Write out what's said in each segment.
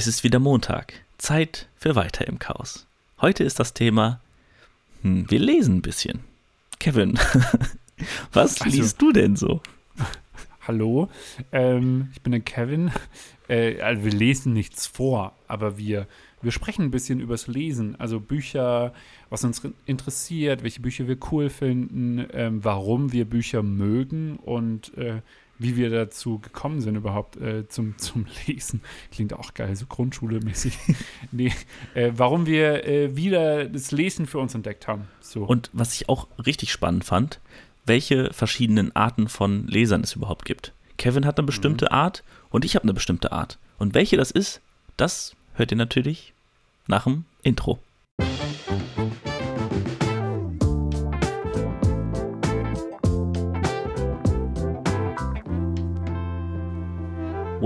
Es ist wieder Montag. Zeit für weiter im Chaos. Heute ist das Thema, hm, wir lesen ein bisschen. Kevin, was Also- liest du denn so? Hallo, ähm, ich bin der Kevin. Äh, also wir lesen nichts vor, aber wir, wir sprechen ein bisschen übers Lesen. Also Bücher, was uns interessiert, welche Bücher wir cool finden, ähm, warum wir Bücher mögen und äh, wie wir dazu gekommen sind überhaupt äh, zum, zum Lesen. Klingt auch geil, so Grundschule-mäßig. nee, äh, warum wir äh, wieder das Lesen für uns entdeckt haben. So. Und was ich auch richtig spannend fand, welche verschiedenen Arten von Lesern es überhaupt gibt. Kevin hat eine bestimmte Art und ich habe eine bestimmte Art. Und welche das ist, das hört ihr natürlich nach dem Intro.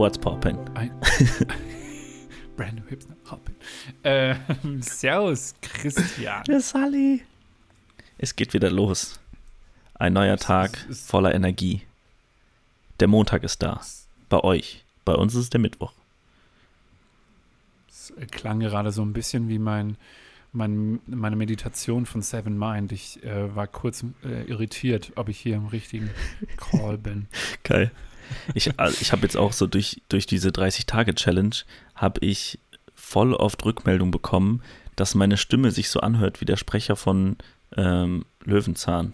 What's poppin'? Ein Brandon Hipsner Hoppin. Äh, servus, Christian. Der Sally. Es geht wieder los. Ein neuer Tag es ist- voller Energie. Der Montag ist da. Bei euch. Bei uns ist es der Mittwoch. Es klang gerade so ein bisschen wie mein, mein, meine Meditation von Seven Mind. Ich äh, war kurz äh, irritiert, ob ich hier im richtigen Call bin. Geil. Ich, also ich habe jetzt auch so durch, durch diese 30-Tage-Challenge habe ich voll oft Rückmeldung bekommen, dass meine Stimme sich so anhört wie der Sprecher von ähm, Löwenzahn.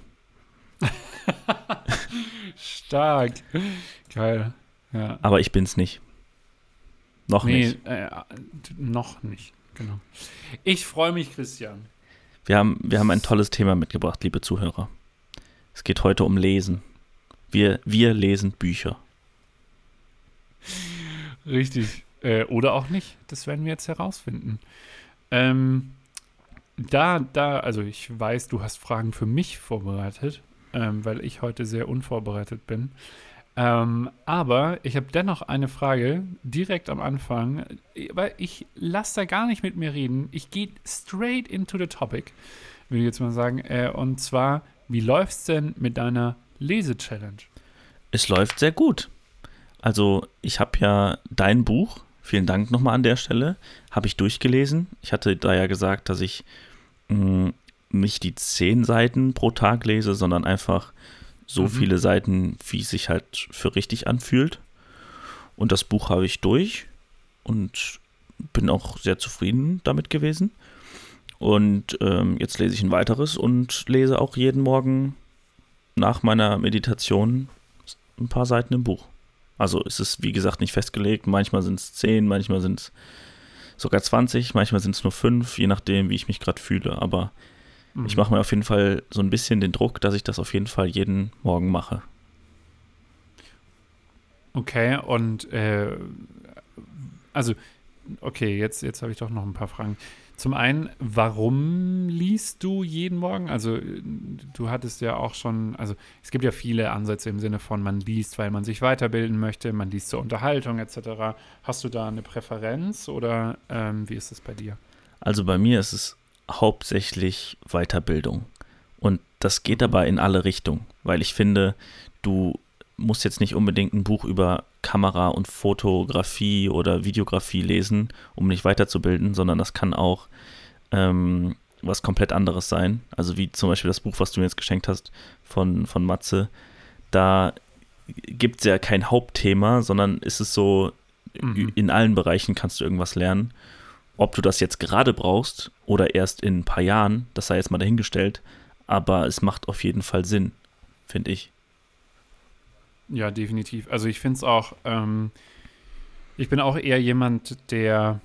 Stark. Geil. Ja. Aber ich bin's nicht. Noch nee, nicht. äh, noch nicht. Genau. Ich freue mich, Christian. Wir haben, wir haben ein tolles Thema mitgebracht, liebe Zuhörer. Es geht heute um Lesen. Wir, wir lesen Bücher. Richtig. Äh, oder auch nicht. Das werden wir jetzt herausfinden. Ähm, da, da, also ich weiß, du hast Fragen für mich vorbereitet, ähm, weil ich heute sehr unvorbereitet bin. Ähm, aber ich habe dennoch eine Frage direkt am Anfang, weil ich lasse da gar nicht mit mir reden. Ich gehe straight into the topic, würde ich jetzt mal sagen. Äh, und zwar, wie läuft's denn mit deiner Lese-Challenge? Es läuft sehr gut. Also, ich habe ja dein Buch, vielen Dank nochmal an der Stelle, habe ich durchgelesen. Ich hatte da ja gesagt, dass ich mh, nicht die zehn Seiten pro Tag lese, sondern einfach so Mhm. viele Seiten, wie es sich halt für richtig anfühlt. Und das Buch habe ich durch und bin auch sehr zufrieden damit gewesen. Und ähm, jetzt lese ich ein weiteres und lese auch jeden Morgen nach meiner Meditation ein paar Seiten im Buch. Also es ist, wie gesagt, nicht festgelegt. Manchmal sind es 10, manchmal sind es sogar 20, manchmal sind es nur 5, je nachdem, wie ich mich gerade fühle. Aber ich mache mir auf jeden Fall so ein bisschen den Druck, dass ich das auf jeden Fall jeden Morgen mache. Okay, und äh, also, okay, jetzt, jetzt habe ich doch noch ein paar Fragen. Zum einen, warum liest du jeden Morgen? Also, äh, du hattest ja auch schon, also es gibt ja viele Ansätze im Sinne von, man liest, weil man sich weiterbilden möchte, man liest zur Unterhaltung etc. Hast du da eine Präferenz oder ähm, wie ist es bei dir? Also bei mir ist es hauptsächlich Weiterbildung. Und das geht aber in alle Richtungen, weil ich finde, du musst jetzt nicht unbedingt ein Buch über Kamera und Fotografie oder Videografie lesen, um dich weiterzubilden, sondern das kann auch ähm, was komplett anderes sein. Also wie zum Beispiel das Buch, was du mir jetzt geschenkt hast von, von Matze. Da gibt es ja kein Hauptthema, sondern ist es so, Mhm. in allen Bereichen kannst du irgendwas lernen. Ob du das jetzt gerade brauchst oder erst in ein paar Jahren, das sei jetzt mal dahingestellt, aber es macht auf jeden Fall Sinn, finde ich. Ja, definitiv. Also ich finde es auch, ähm, ich bin auch eher jemand, der,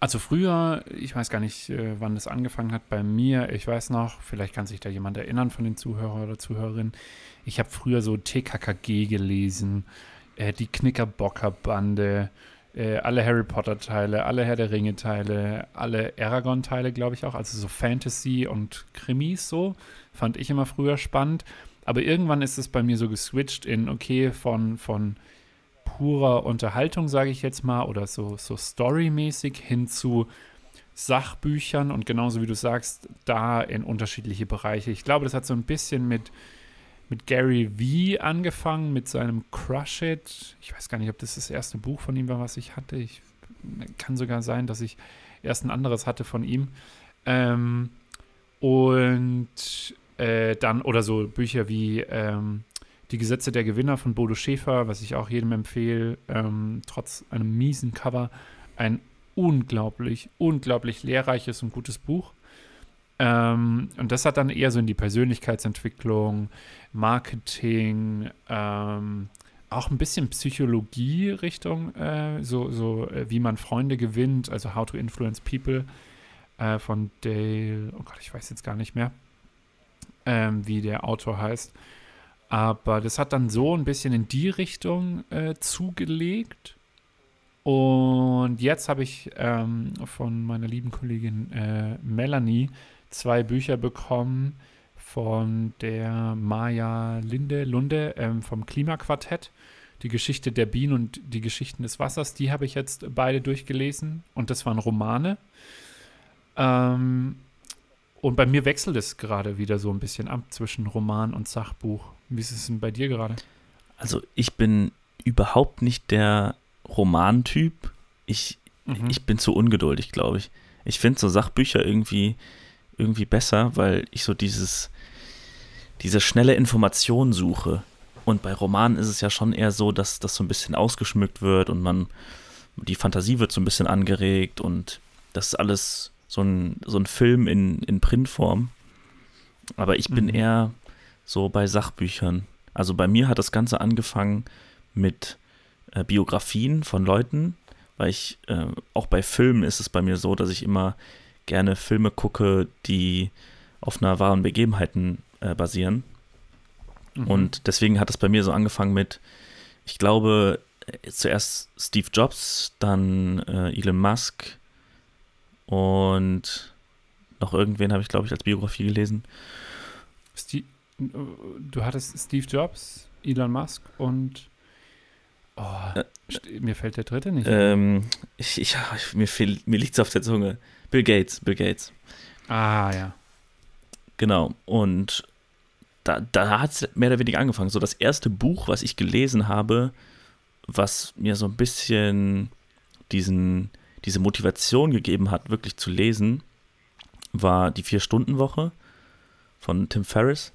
also früher, ich weiß gar nicht, äh, wann das angefangen hat bei mir, ich weiß noch, vielleicht kann sich da jemand erinnern von den Zuhörern oder Zuhörerinnen, ich habe früher so TKKG gelesen, äh, die Knickerbocker-Bande, äh, alle Harry Potter-Teile, alle Herr der Ringe-Teile, alle Aragon-Teile, glaube ich auch, also so Fantasy und Krimis so, fand ich immer früher spannend. Aber irgendwann ist es bei mir so geswitcht in, okay, von, von purer Unterhaltung, sage ich jetzt mal, oder so, so storymäßig hin zu Sachbüchern und genauso wie du sagst, da in unterschiedliche Bereiche. Ich glaube, das hat so ein bisschen mit, mit Gary V angefangen, mit seinem Crush It. Ich weiß gar nicht, ob das das erste Buch von ihm war, was ich hatte. Ich kann sogar sein, dass ich erst ein anderes hatte von ihm. Ähm, und äh, dann, oder so Bücher wie ähm, Die Gesetze der Gewinner von Bodo Schäfer, was ich auch jedem empfehle, ähm, trotz einem miesen Cover, ein unglaublich, unglaublich lehrreiches und gutes Buch. Ähm, und das hat dann eher so in die Persönlichkeitsentwicklung, Marketing, ähm, auch ein bisschen Psychologie-Richtung, äh, so, so äh, wie man Freunde gewinnt, also How to Influence People äh, von Dale, oh Gott, ich weiß jetzt gar nicht mehr, ähm, wie der Autor heißt. Aber das hat dann so ein bisschen in die Richtung äh, zugelegt. Und jetzt habe ich ähm, von meiner lieben Kollegin äh, Melanie zwei Bücher bekommen von der Maja Linde Lunde ähm, vom Klimaquartett. Die Geschichte der Bienen und die Geschichten des Wassers, die habe ich jetzt beide durchgelesen und das waren Romane. Ähm, und bei mir wechselt es gerade wieder so ein bisschen ab zwischen Roman und Sachbuch. Wie ist es denn bei dir gerade? Also ich bin überhaupt nicht der Romantyp. Ich, mhm. ich bin zu ungeduldig, glaube ich. Ich finde so Sachbücher irgendwie, irgendwie besser, weil ich so dieses, diese schnelle Information suche. Und bei Romanen ist es ja schon eher so, dass das so ein bisschen ausgeschmückt wird und man, die Fantasie wird so ein bisschen angeregt und das ist alles so ein, so ein Film in, in Printform. Aber ich bin mhm. eher so bei Sachbüchern. Also bei mir hat das Ganze angefangen mit äh, Biografien von Leuten, weil ich, äh, auch bei Filmen ist es bei mir so, dass ich immer gerne Filme gucke, die auf einer wahren Begebenheiten äh, basieren. Mhm. Und deswegen hat es bei mir so angefangen mit, ich glaube, äh, zuerst Steve Jobs, dann äh, Elon Musk und noch irgendwen habe ich, glaube ich, als Biografie gelesen. Steve, du hattest Steve Jobs, Elon Musk und oh, äh, mir fällt der dritte nicht. Ähm, ich, ich, mir mir liegt es auf der Zunge. Bill Gates, Bill Gates. Ah, ja. Genau. Und da, da hat es mehr oder weniger angefangen. So das erste Buch, was ich gelesen habe, was mir so ein bisschen diesen, diese Motivation gegeben hat, wirklich zu lesen, war die Vier-Stunden-Woche von Tim Ferriss.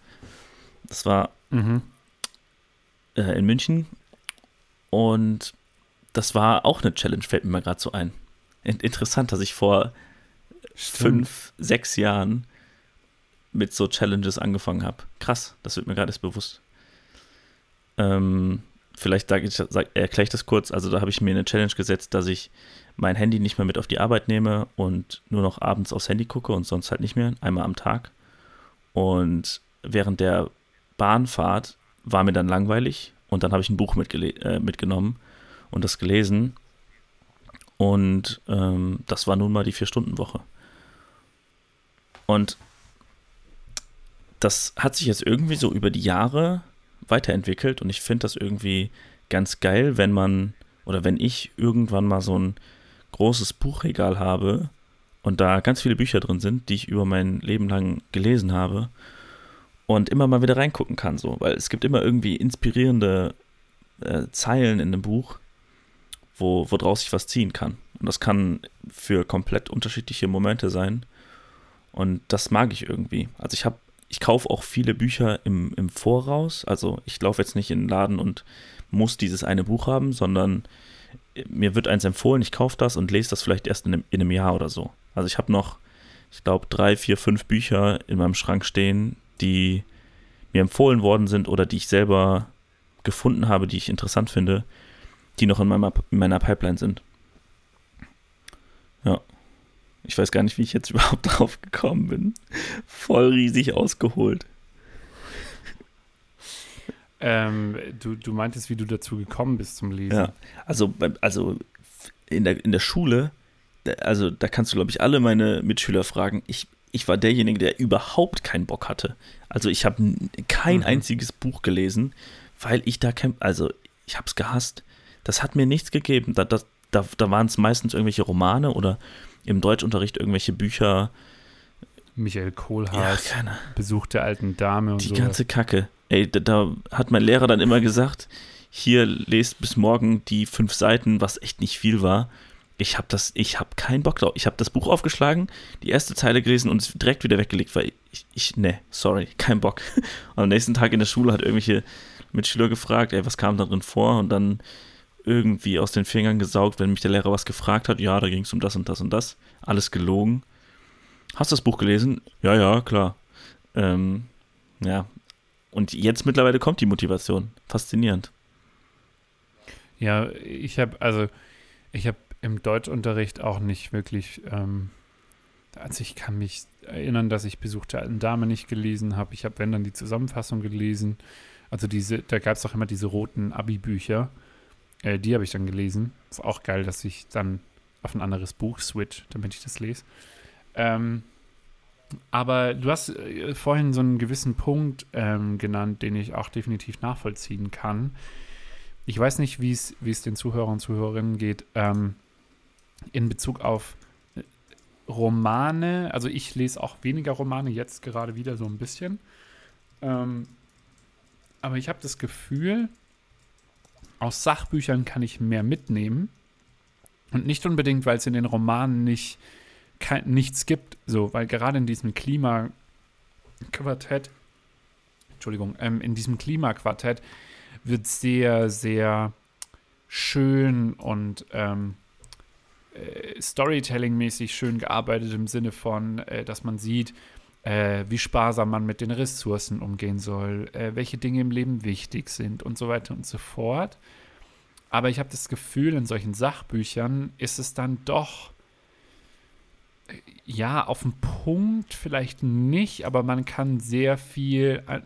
Das war mhm. äh, in München. Und das war auch eine Challenge, fällt mir mal gerade so ein. Interessant, dass ich vor Stimmt. fünf, sechs Jahren mit so Challenges angefangen habe. Krass, das wird mir gerade erst bewusst. Ähm, vielleicht erkläre ich das kurz. Also da habe ich mir eine Challenge gesetzt, dass ich mein Handy nicht mehr mit auf die Arbeit nehme und nur noch abends aufs Handy gucke und sonst halt nicht mehr, einmal am Tag. Und während der Bahnfahrt war mir dann langweilig und dann habe ich ein Buch äh, mitgenommen und das gelesen. Und ähm, das war nun mal die Vier-Stunden-Woche. Und das hat sich jetzt irgendwie so über die Jahre weiterentwickelt und ich finde das irgendwie ganz geil, wenn man oder wenn ich irgendwann mal so ein großes Buchregal habe und da ganz viele Bücher drin sind, die ich über mein Leben lang gelesen habe und immer mal wieder reingucken kann, so, weil es gibt immer irgendwie inspirierende äh, Zeilen in dem Buch, wo, woraus ich was ziehen kann. Und das kann für komplett unterschiedliche Momente sein. Und das mag ich irgendwie. Also ich habe ich kaufe auch viele Bücher im, im Voraus. Also ich laufe jetzt nicht in den Laden und muss dieses eine Buch haben, sondern mir wird eins empfohlen, ich kaufe das und lese das vielleicht erst in einem, in einem Jahr oder so. Also ich habe noch, ich glaube, drei, vier, fünf Bücher in meinem Schrank stehen, die mir empfohlen worden sind oder die ich selber gefunden habe, die ich interessant finde, die noch in meiner, in meiner Pipeline sind. Ich weiß gar nicht, wie ich jetzt überhaupt drauf gekommen bin. Voll riesig ausgeholt. Ähm, du, du meintest, wie du dazu gekommen bist zum Lesen. Ja, also, also in, der, in der Schule, also da kannst du, glaube ich, alle meine Mitschüler fragen. Ich, ich war derjenige, der überhaupt keinen Bock hatte. Also ich habe kein mhm. einziges Buch gelesen, weil ich da kein, also ich habe es gehasst. Das hat mir nichts gegeben. Da, da, da, da waren es meistens irgendwelche Romane oder im Deutschunterricht irgendwelche Bücher. Michael Kohlhaas, ja, Besuch der alten Dame und Die so. ganze Kacke. Ey, da, da, hat mein Lehrer dann immer gesagt, hier lest bis morgen die fünf Seiten, was echt nicht viel war. ich habe das, ich habe keinen Bock drauf. Ich habe das Buch aufgeschlagen, die erste Zeile gelesen und es direkt wieder weggelegt, weil ich, ich ne, sorry, kein Bock. Und am nächsten Tag in der Schule hat irgendwelche Mitschüler gefragt, ey, was kam da drin vor? Und dann irgendwie aus den Fingern gesaugt, wenn mich der Lehrer was gefragt hat. Ja, da ging es um das und das und das. Alles gelogen. Hast du das Buch gelesen? Ja, ja, klar. Ähm, ja. Und jetzt mittlerweile kommt die Motivation. Faszinierend. Ja, ich habe, also, ich habe im Deutschunterricht auch nicht wirklich, ähm, also ich kann mich erinnern, dass ich besuchte alten Dame nicht gelesen habe. Ich habe, wenn dann die Zusammenfassung gelesen. Also diese, da gab es auch immer diese roten Abi-Bücher. Äh, die habe ich dann gelesen. Ist auch geil, dass ich dann auf ein anderes Buch switch, damit ich das lese. Ähm, aber du hast äh, vorhin so einen gewissen Punkt ähm, genannt, den ich auch definitiv nachvollziehen kann. Ich weiß nicht, wie es den Zuhörern und Zuhörerinnen geht. Ähm, in Bezug auf äh, Romane, also ich lese auch weniger Romane, jetzt gerade wieder so ein bisschen. Ähm, aber ich habe das Gefühl, aus Sachbüchern kann ich mehr mitnehmen. Und nicht unbedingt, weil es in den Romanen nicht, kein, nichts gibt, so, weil gerade in diesem Klimaquartett, Entschuldigung, ähm, in diesem Klimaquartett wird sehr, sehr schön und ähm, äh, Storytelling-mäßig schön gearbeitet im Sinne von, äh, dass man sieht, äh, wie sparsam man mit den Ressourcen umgehen soll, äh, welche Dinge im Leben wichtig sind und so weiter und so fort. Aber ich habe das Gefühl, in solchen Sachbüchern ist es dann doch, äh, ja, auf den Punkt vielleicht nicht, aber man kann sehr viel äh,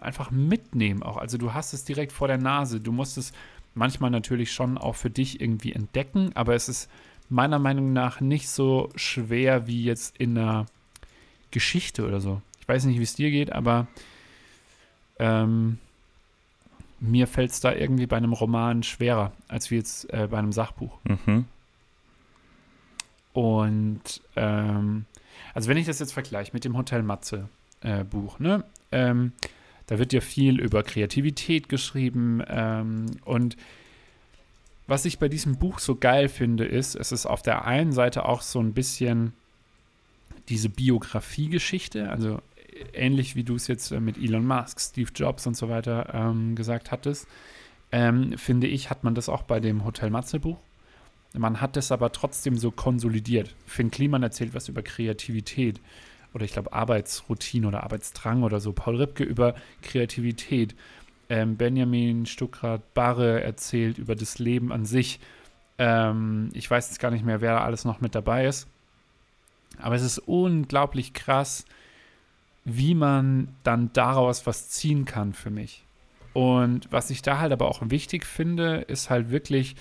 einfach mitnehmen auch. Also du hast es direkt vor der Nase. Du musst es manchmal natürlich schon auch für dich irgendwie entdecken, aber es ist meiner Meinung nach nicht so schwer wie jetzt in einer Geschichte oder so. Ich weiß nicht, wie es dir geht, aber ähm, mir fällt es da irgendwie bei einem Roman schwerer, als wie jetzt äh, bei einem Sachbuch. Mhm. Und ähm, also wenn ich das jetzt vergleiche mit dem Hotel Matze äh, Buch, ne? Ähm, da wird ja viel über Kreativität geschrieben. Ähm, und was ich bei diesem Buch so geil finde, ist, es ist auf der einen Seite auch so ein bisschen diese Biografiegeschichte, also ähnlich wie du es jetzt mit Elon Musk, Steve Jobs und so weiter ähm, gesagt hattest, ähm, finde ich, hat man das auch bei dem Hotel Matze Buch. Man hat es aber trotzdem so konsolidiert. Finn Kliman erzählt was über Kreativität oder ich glaube Arbeitsroutine oder Arbeitsdrang oder so. Paul Ripke über Kreativität. Ähm, Benjamin Stuckrad-Barre erzählt über das Leben an sich. Ähm, ich weiß jetzt gar nicht mehr, wer alles noch mit dabei ist. Aber es ist unglaublich krass, wie man dann daraus was ziehen kann für mich. Und was ich da halt aber auch wichtig finde, ist halt wirklich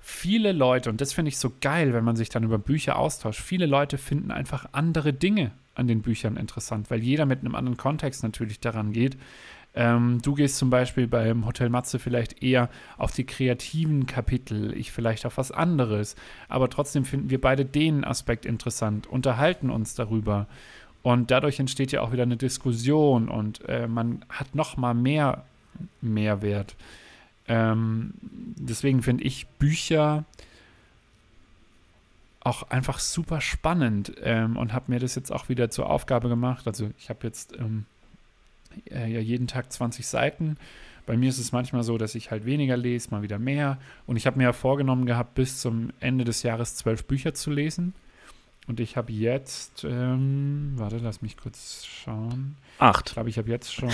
viele Leute, und das finde ich so geil, wenn man sich dann über Bücher austauscht, viele Leute finden einfach andere Dinge an den Büchern interessant, weil jeder mit einem anderen Kontext natürlich daran geht. Ähm, du gehst zum Beispiel beim Hotel Matze vielleicht eher auf die kreativen Kapitel, ich vielleicht auf was anderes, aber trotzdem finden wir beide den Aspekt interessant, unterhalten uns darüber. Und dadurch entsteht ja auch wieder eine Diskussion und äh, man hat noch mal mehr Mehrwert. Ähm, deswegen finde ich Bücher auch einfach super spannend ähm, und habe mir das jetzt auch wieder zur Aufgabe gemacht. Also ich habe jetzt ähm, äh, ja jeden Tag 20 Seiten. Bei mir ist es manchmal so, dass ich halt weniger lese, mal wieder mehr. Und ich habe mir ja vorgenommen gehabt, bis zum Ende des Jahres zwölf Bücher zu lesen. Und ich habe jetzt, ähm, warte, lass mich kurz schauen. Acht. Ich glaube, ich habe jetzt schon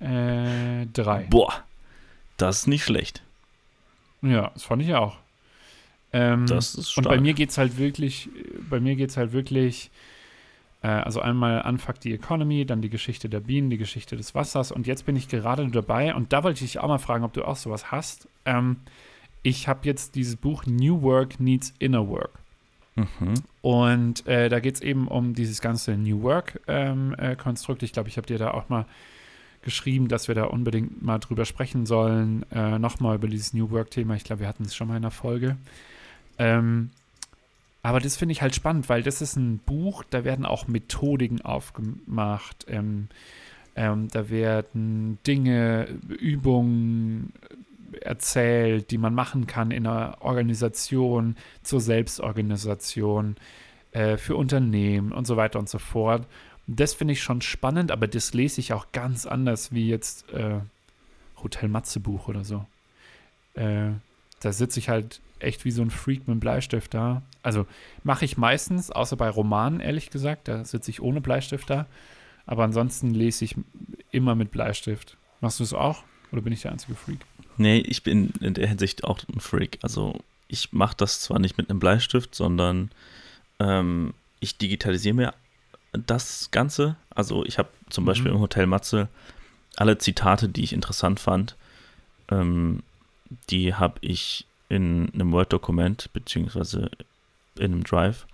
äh, drei. Boah. Das ist nicht schlecht. Ja, das fand ich auch. Ähm, das ist stark. Und bei mir geht es halt wirklich, bei mir geht es halt wirklich, äh, also einmal Unfuck the Economy, dann die Geschichte der Bienen, die Geschichte des Wassers und jetzt bin ich gerade dabei und da wollte ich dich auch mal fragen, ob du auch sowas hast. Ähm, ich habe jetzt dieses Buch New Work Needs Inner Work. Mhm. Und äh, da geht es eben um dieses ganze New Work-Konstrukt. Ähm, äh, ich glaube, ich habe dir da auch mal geschrieben, dass wir da unbedingt mal drüber sprechen sollen. Äh, Nochmal über dieses New Work-Thema. Ich glaube, wir hatten es schon mal in der Folge. Ähm, aber das finde ich halt spannend, weil das ist ein Buch, da werden auch Methodiken aufgemacht. Ähm, ähm, da werden Dinge, Übungen erzählt, die man machen kann in einer Organisation, zur Selbstorganisation, äh, für Unternehmen und so weiter und so fort. Das finde ich schon spannend, aber das lese ich auch ganz anders wie jetzt äh, Hotel Matze Buch oder so. Äh, da sitze ich halt echt wie so ein Freak mit einem Bleistift da. Also mache ich meistens, außer bei Romanen, ehrlich gesagt, da sitze ich ohne Bleistift da. Aber ansonsten lese ich immer mit Bleistift. Machst du es auch? Oder bin ich der einzige Freak? Nee, ich bin in der Hinsicht auch ein Freak. Also ich mache das zwar nicht mit einem Bleistift, sondern ähm, ich digitalisiere mir das Ganze. Also ich habe zum mhm. Beispiel im Hotel Matze alle Zitate, die ich interessant fand, ähm, die habe ich in einem Word-Dokument beziehungsweise in einem Drive.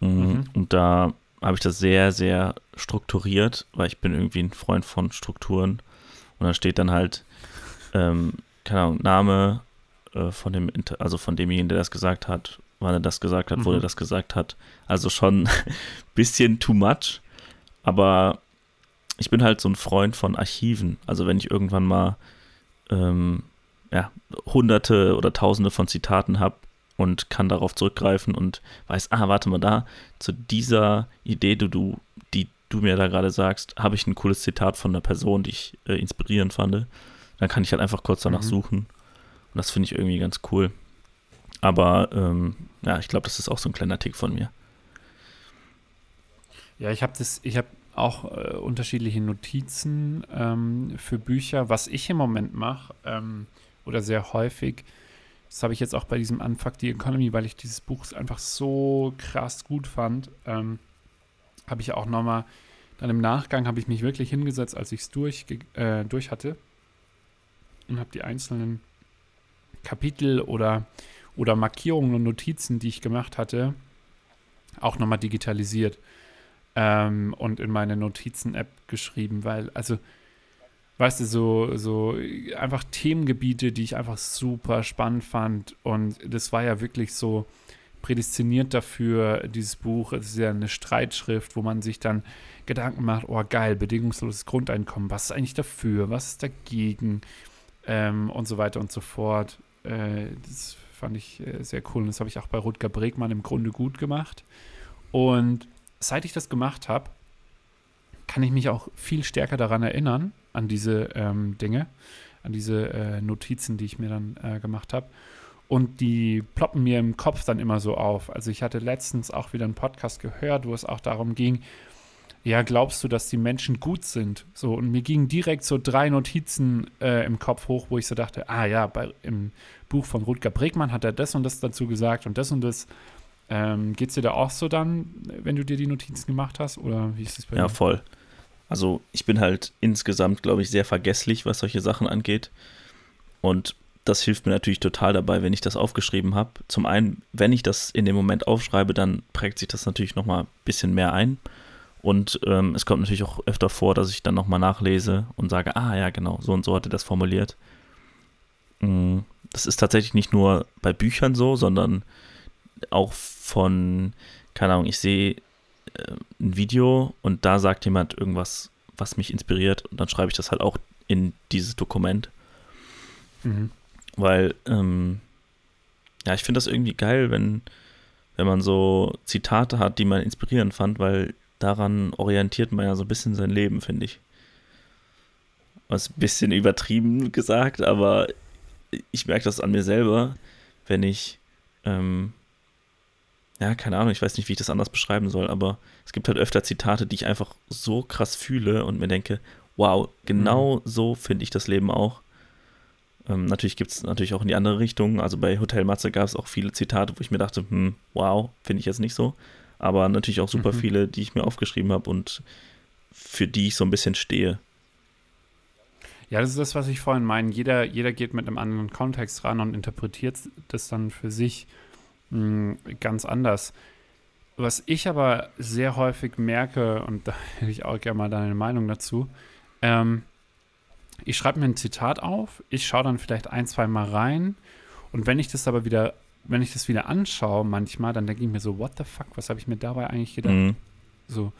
Mm, mhm. Und da habe ich das sehr, sehr strukturiert, weil ich bin irgendwie ein Freund von Strukturen. Und da steht dann halt, ähm, keine Ahnung, Name äh, von dem, also von demjenigen, der das gesagt hat, wann er das gesagt hat, mhm. wo er das gesagt hat. Also schon ein bisschen too much. Aber ich bin halt so ein Freund von Archiven. Also wenn ich irgendwann mal ähm, ja, hunderte oder tausende von Zitaten habe und kann darauf zurückgreifen und weiß, ah, warte mal da, zu dieser Idee, die du, die du mir da gerade sagst, habe ich ein cooles Zitat von einer Person, die ich äh, inspirierend fand. Dann kann ich halt einfach kurz danach mhm. suchen. Und das finde ich irgendwie ganz cool. Aber ähm, ja, ich glaube, das ist auch so ein kleiner Tick von mir. Ja, ich habe das, ich habe auch äh, unterschiedliche Notizen ähm, für Bücher. Was ich im Moment mache, ähm, oder sehr häufig. Das habe ich jetzt auch bei diesem Unfuck the Economy, weil ich dieses Buch einfach so krass gut fand. Ähm, habe ich auch nochmal, dann im Nachgang habe ich mich wirklich hingesetzt, als ich es durch, äh, durch hatte und habe die einzelnen Kapitel oder, oder Markierungen und Notizen, die ich gemacht hatte, auch nochmal digitalisiert ähm, und in meine Notizen-App geschrieben, weil, also weißt du, so, so einfach Themengebiete, die ich einfach super spannend fand. Und das war ja wirklich so prädestiniert dafür, dieses Buch. Es ist ja eine Streitschrift, wo man sich dann Gedanken macht, oh geil, bedingungsloses Grundeinkommen, was ist eigentlich dafür, was ist dagegen ähm, und so weiter und so fort. Äh, das fand ich äh, sehr cool und das habe ich auch bei Rutger Bregmann im Grunde gut gemacht. Und seit ich das gemacht habe, kann ich mich auch viel stärker daran erinnern, an diese ähm, Dinge, an diese äh, Notizen, die ich mir dann äh, gemacht habe. Und die ploppen mir im Kopf dann immer so auf. Also ich hatte letztens auch wieder einen Podcast gehört, wo es auch darum ging, ja, glaubst du, dass die Menschen gut sind? So, und mir gingen direkt so drei Notizen äh, im Kopf hoch, wo ich so dachte, ah ja, bei, im Buch von Rutger Bregmann hat er das und das dazu gesagt und das und das. Ähm, Geht es dir da auch so dann, wenn du dir die Notizen gemacht hast? Oder wie ist das bei dir? Ja, voll. Also ich bin halt insgesamt, glaube ich, sehr vergesslich, was solche Sachen angeht. Und das hilft mir natürlich total dabei, wenn ich das aufgeschrieben habe. Zum einen, wenn ich das in dem Moment aufschreibe, dann prägt sich das natürlich nochmal ein bisschen mehr ein. Und ähm, es kommt natürlich auch öfter vor, dass ich dann nochmal nachlese und sage, ah ja, genau, so und so hat er das formuliert. Mm, das ist tatsächlich nicht nur bei Büchern so, sondern auch von, keine Ahnung, ich sehe ein Video und da sagt jemand irgendwas, was mich inspiriert und dann schreibe ich das halt auch in dieses Dokument. Mhm. Weil, ähm, ja, ich finde das irgendwie geil, wenn, wenn man so Zitate hat, die man inspirierend fand, weil daran orientiert man ja so ein bisschen sein Leben, finde ich. Was ein bisschen übertrieben gesagt, aber ich merke das an mir selber, wenn ich ähm, ja, keine Ahnung, ich weiß nicht, wie ich das anders beschreiben soll, aber es gibt halt öfter Zitate, die ich einfach so krass fühle und mir denke, wow, genau mhm. so finde ich das Leben auch. Ähm, natürlich gibt es natürlich auch in die andere Richtung. Also bei Hotel Matze gab es auch viele Zitate, wo ich mir dachte, hm, wow, finde ich jetzt nicht so. Aber natürlich auch super mhm. viele, die ich mir aufgeschrieben habe und für die ich so ein bisschen stehe. Ja, das ist das, was ich vorhin meine. Jeder, jeder geht mit einem anderen Kontext ran und interpretiert das dann für sich mh, ganz anders. Was ich aber sehr häufig merke, und da hätte ich auch gerne mal deine Meinung dazu, ähm, ich schreibe mir ein Zitat auf, ich schaue dann vielleicht ein, zwei Mal rein und wenn ich das aber wieder, wenn ich das wieder anschaue manchmal, dann denke ich mir so, what the fuck, was habe ich mir dabei eigentlich gedacht? Mhm. So.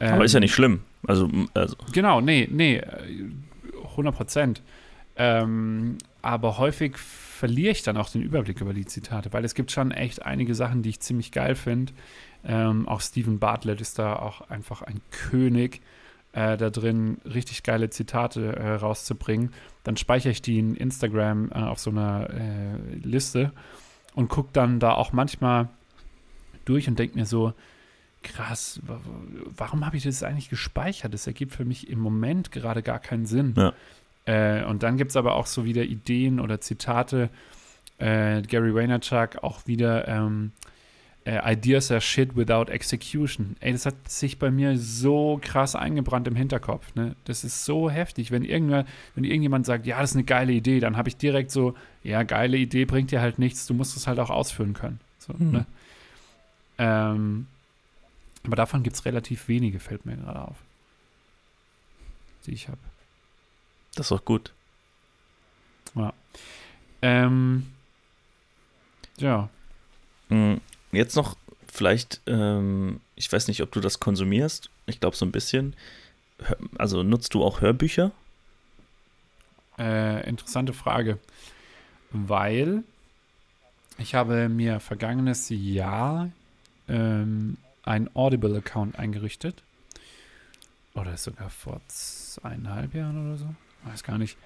Ähm, aber ist ja nicht schlimm. Also, also. Genau, nee, nee, 100 Prozent. Ähm, aber häufig verliere ich dann auch den Überblick über die Zitate, weil es gibt schon echt einige Sachen, die ich ziemlich geil finde. Ähm, auch Stephen Bartlett ist da auch einfach ein König, äh, da drin richtig geile Zitate äh, rauszubringen. Dann speichere ich die in Instagram äh, auf so einer äh, Liste und gucke dann da auch manchmal durch und denke mir so, krass, warum habe ich das eigentlich gespeichert? Das ergibt für mich im Moment gerade gar keinen Sinn. Ja. Äh, und dann gibt es aber auch so wieder Ideen oder Zitate. Äh, Gary Vaynerchuk auch wieder ähm, äh, Ideas are shit without execution. Ey, das hat sich bei mir so krass eingebrannt im Hinterkopf. Ne? Das ist so heftig. Wenn, irgendwer, wenn irgendjemand sagt, ja, das ist eine geile Idee, dann habe ich direkt so, ja, geile Idee bringt dir halt nichts, du musst es halt auch ausführen können. So, hm. ne? ähm, aber davon gibt es relativ wenige, fällt mir gerade auf. Die ich habe. Das ist auch gut. Ja. Ähm, ja. Hm. Jetzt noch vielleicht, ähm, ich weiß nicht, ob du das konsumierst. Ich glaube so ein bisschen. Also nutzt du auch Hörbücher? Äh, interessante Frage. Weil ich habe mir vergangenes Jahr ähm, einen Audible-Account eingerichtet. Oder sogar vor zweieinhalb Jahren oder so. Weiß gar nicht.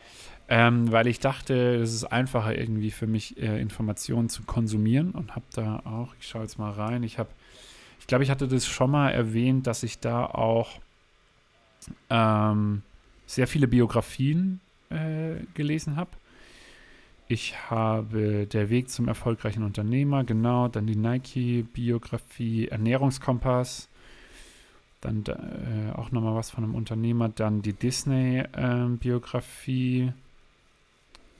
Ähm, weil ich dachte, es ist einfacher irgendwie für mich, äh, Informationen zu konsumieren und habe da auch, ich schaue jetzt mal rein, ich habe, ich glaube, ich hatte das schon mal erwähnt, dass ich da auch ähm, sehr viele Biografien äh, gelesen habe. Ich habe Der Weg zum erfolgreichen Unternehmer, genau, dann die Nike-Biografie, Ernährungskompass, dann äh, auch nochmal was von einem Unternehmer, dann die Disney-Biografie, äh,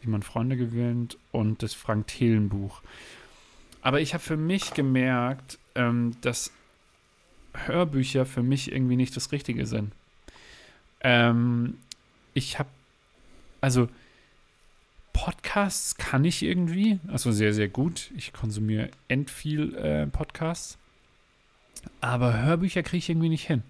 wie man Freunde gewinnt und das Frank Thelen Buch. Aber ich habe für mich gemerkt, ähm, dass Hörbücher für mich irgendwie nicht das Richtige sind. Ähm, ich habe, also Podcasts kann ich irgendwie, also sehr, sehr gut. Ich konsumiere end viel äh, Podcasts. Aber Hörbücher kriege ich irgendwie nicht hin.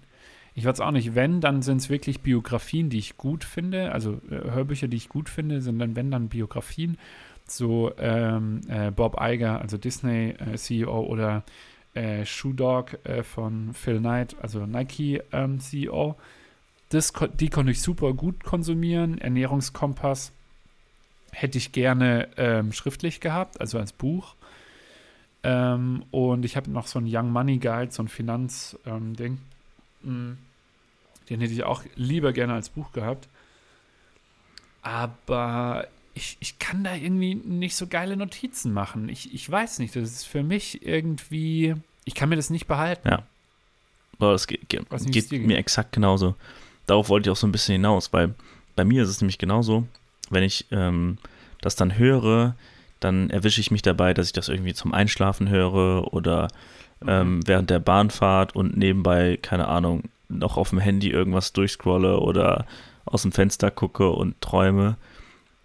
Ich weiß auch nicht, wenn, dann sind es wirklich Biografien, die ich gut finde. Also äh, Hörbücher, die ich gut finde, sind dann, wenn, dann Biografien. So ähm, äh, Bob Iger, also Disney-CEO äh, oder äh, Shoe Dog äh, von Phil Knight, also Nike-CEO. Ähm, das, die konnte ich super gut konsumieren. Ernährungskompass hätte ich gerne ähm, schriftlich gehabt, also als Buch. Ähm, und ich habe noch so ein Young Money Guide, so ein Finanzding. Ähm, mm. Den hätte ich auch lieber gerne als Buch gehabt. Aber ich, ich kann da irgendwie nicht so geile Notizen machen. Ich, ich weiß nicht, das ist für mich irgendwie. Ich kann mir das nicht behalten. Ja. Aber das geht, geht, geht mir exakt genauso. Darauf wollte ich auch so ein bisschen hinaus, weil bei mir ist es nämlich genauso, wenn ich ähm, das dann höre, dann erwische ich mich dabei, dass ich das irgendwie zum Einschlafen höre oder ähm, während der Bahnfahrt und nebenbei, keine Ahnung, noch auf dem Handy irgendwas durchscrolle oder aus dem Fenster gucke und träume.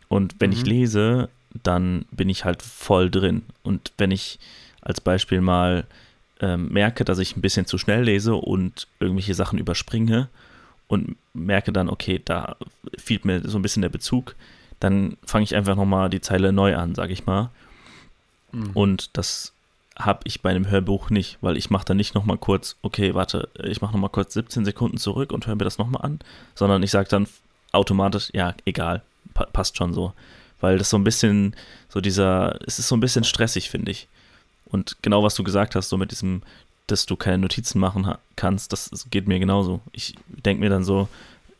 Und wenn mhm. ich lese, dann bin ich halt voll drin. Und wenn ich als Beispiel mal ähm, merke, dass ich ein bisschen zu schnell lese und irgendwelche Sachen überspringe und merke dann, okay, da fehlt mir so ein bisschen der Bezug, dann fange ich einfach nochmal die Zeile neu an, sag ich mal. Mhm. Und das habe ich bei einem Hörbuch nicht, weil ich mache dann nicht nochmal kurz, okay, warte, ich mache nochmal kurz 17 Sekunden zurück und höre mir das nochmal an, sondern ich sage dann automatisch, ja, egal, pa passt schon so. Weil das so ein bisschen, so dieser, es ist so ein bisschen stressig, finde ich. Und genau was du gesagt hast, so mit diesem, dass du keine Notizen machen kannst, das geht mir genauso. Ich denke mir dann so,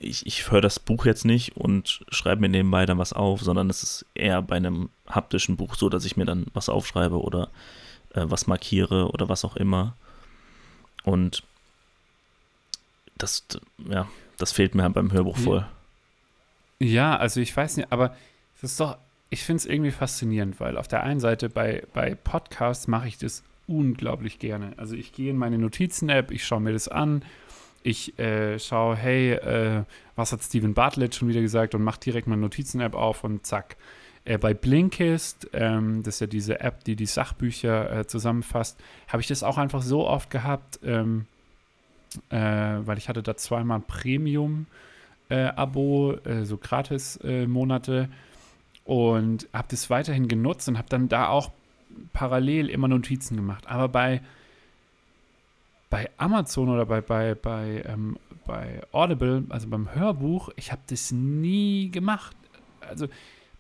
ich, ich höre das Buch jetzt nicht und schreibe mir nebenbei dann was auf, sondern es ist eher bei einem haptischen Buch so, dass ich mir dann was aufschreibe oder äh, was markiere oder was auch immer. Und das, ja, das fehlt mir halt beim Hörbuch voll. Ja, also ich weiß nicht, aber das ist doch, ich finde es irgendwie faszinierend, weil auf der einen Seite bei, bei Podcasts mache ich das unglaublich gerne. Also ich gehe in meine Notizen-App, ich schaue mir das an ich äh, schaue, hey, äh, was hat Steven Bartlett schon wieder gesagt und mache direkt meine Notizen-App auf und zack. Äh, bei Blinkist, ähm, das ist ja diese App, die die Sachbücher äh, zusammenfasst, habe ich das auch einfach so oft gehabt, ähm, äh, weil ich hatte da zweimal Premium-Abo, äh, so Gratis-Monate. und habe das weiterhin genutzt und habe dann da auch parallel immer Notizen gemacht. Aber bei, bei Amazon oder bei, bei, bei, ähm, bei Audible, also beim Hörbuch, ich habe das nie gemacht. Also,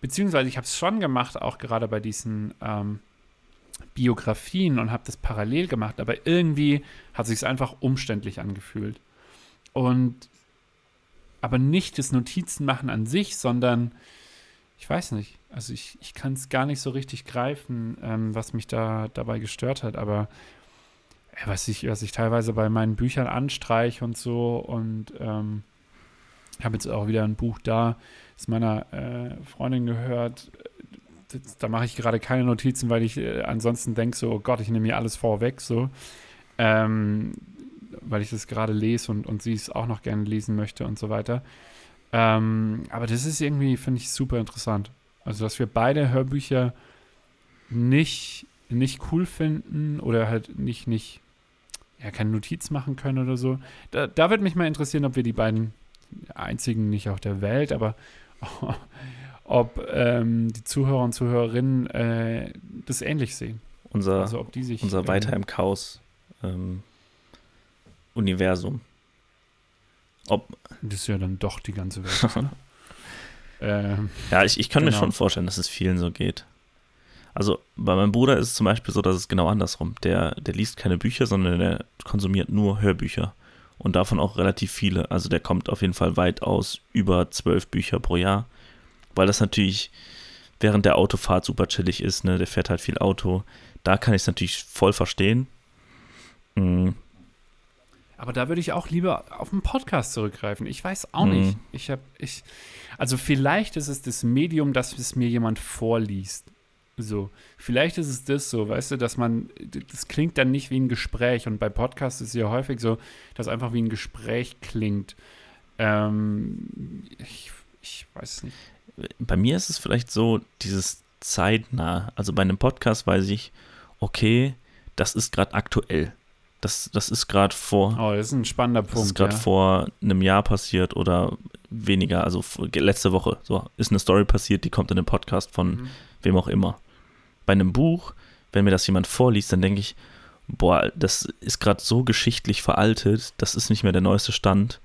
beziehungsweise ich habe es schon gemacht, auch gerade bei diesen ähm, Biografien und habe das parallel gemacht, aber irgendwie hat sich es einfach umständlich angefühlt. Und aber nicht das Notizenmachen an sich, sondern ich weiß nicht. Also ich, ich kann es gar nicht so richtig greifen, ähm, was mich da dabei gestört hat, aber was ich, was ich teilweise bei meinen Büchern anstreiche und so und ähm, ich habe jetzt auch wieder ein Buch da, das meiner äh, Freundin gehört. Das, da mache ich gerade keine Notizen, weil ich äh, ansonsten denke so, oh Gott, ich nehme mir alles vorweg, so. Ähm, weil ich das gerade lese und, und sie es auch noch gerne lesen möchte und so weiter. Ähm, aber das ist irgendwie, finde ich, super interessant. Also, dass wir beide Hörbücher nicht, nicht cool finden oder halt nicht, nicht, ja, keine Notiz machen können oder so. Da, da würde mich mal interessieren, ob wir die beiden einzigen nicht auf der Welt, aber ob ähm, die Zuhörer und Zuhörerinnen äh, das ähnlich sehen. Unser, also ob die sich, unser Weiter im Chaos ähm, Universum. Ob, das ist ja dann doch die ganze Welt. ähm, ja, ich, ich kann genau. mir schon vorstellen, dass es vielen so geht. Also bei meinem Bruder ist es zum Beispiel so, dass es genau andersrum. Der, der liest keine Bücher, sondern der konsumiert nur Hörbücher. Und davon auch relativ viele. Also der kommt auf jeden Fall weit aus über zwölf Bücher pro Jahr. Weil das natürlich während der Autofahrt super chillig ist. Ne? Der fährt halt viel Auto. Da kann ich es natürlich voll verstehen. Mhm. Aber da würde ich auch lieber auf einen Podcast zurückgreifen. Ich weiß auch mhm. nicht. Ich habe, ich, also vielleicht ist es das Medium, dass es mir jemand vorliest. So, vielleicht ist es das so, weißt du, dass man, das klingt dann nicht wie ein Gespräch und bei Podcasts ist es ja häufig so, dass einfach wie ein Gespräch klingt. Ähm, ich, ich weiß nicht. Bei mir ist es vielleicht so, dieses zeitnah. Also bei einem Podcast weiß ich, okay, das ist gerade aktuell. Das, das ist gerade vor. Oh, das ist ein spannender Punkt. Das ist gerade ja. vor einem Jahr passiert oder weniger, also letzte Woche. So ist eine Story passiert, die kommt in den Podcast von mhm. wem auch immer. Bei einem Buch, wenn mir das jemand vorliest, dann denke ich, boah, das ist gerade so geschichtlich veraltet, das ist nicht mehr der neueste Stand.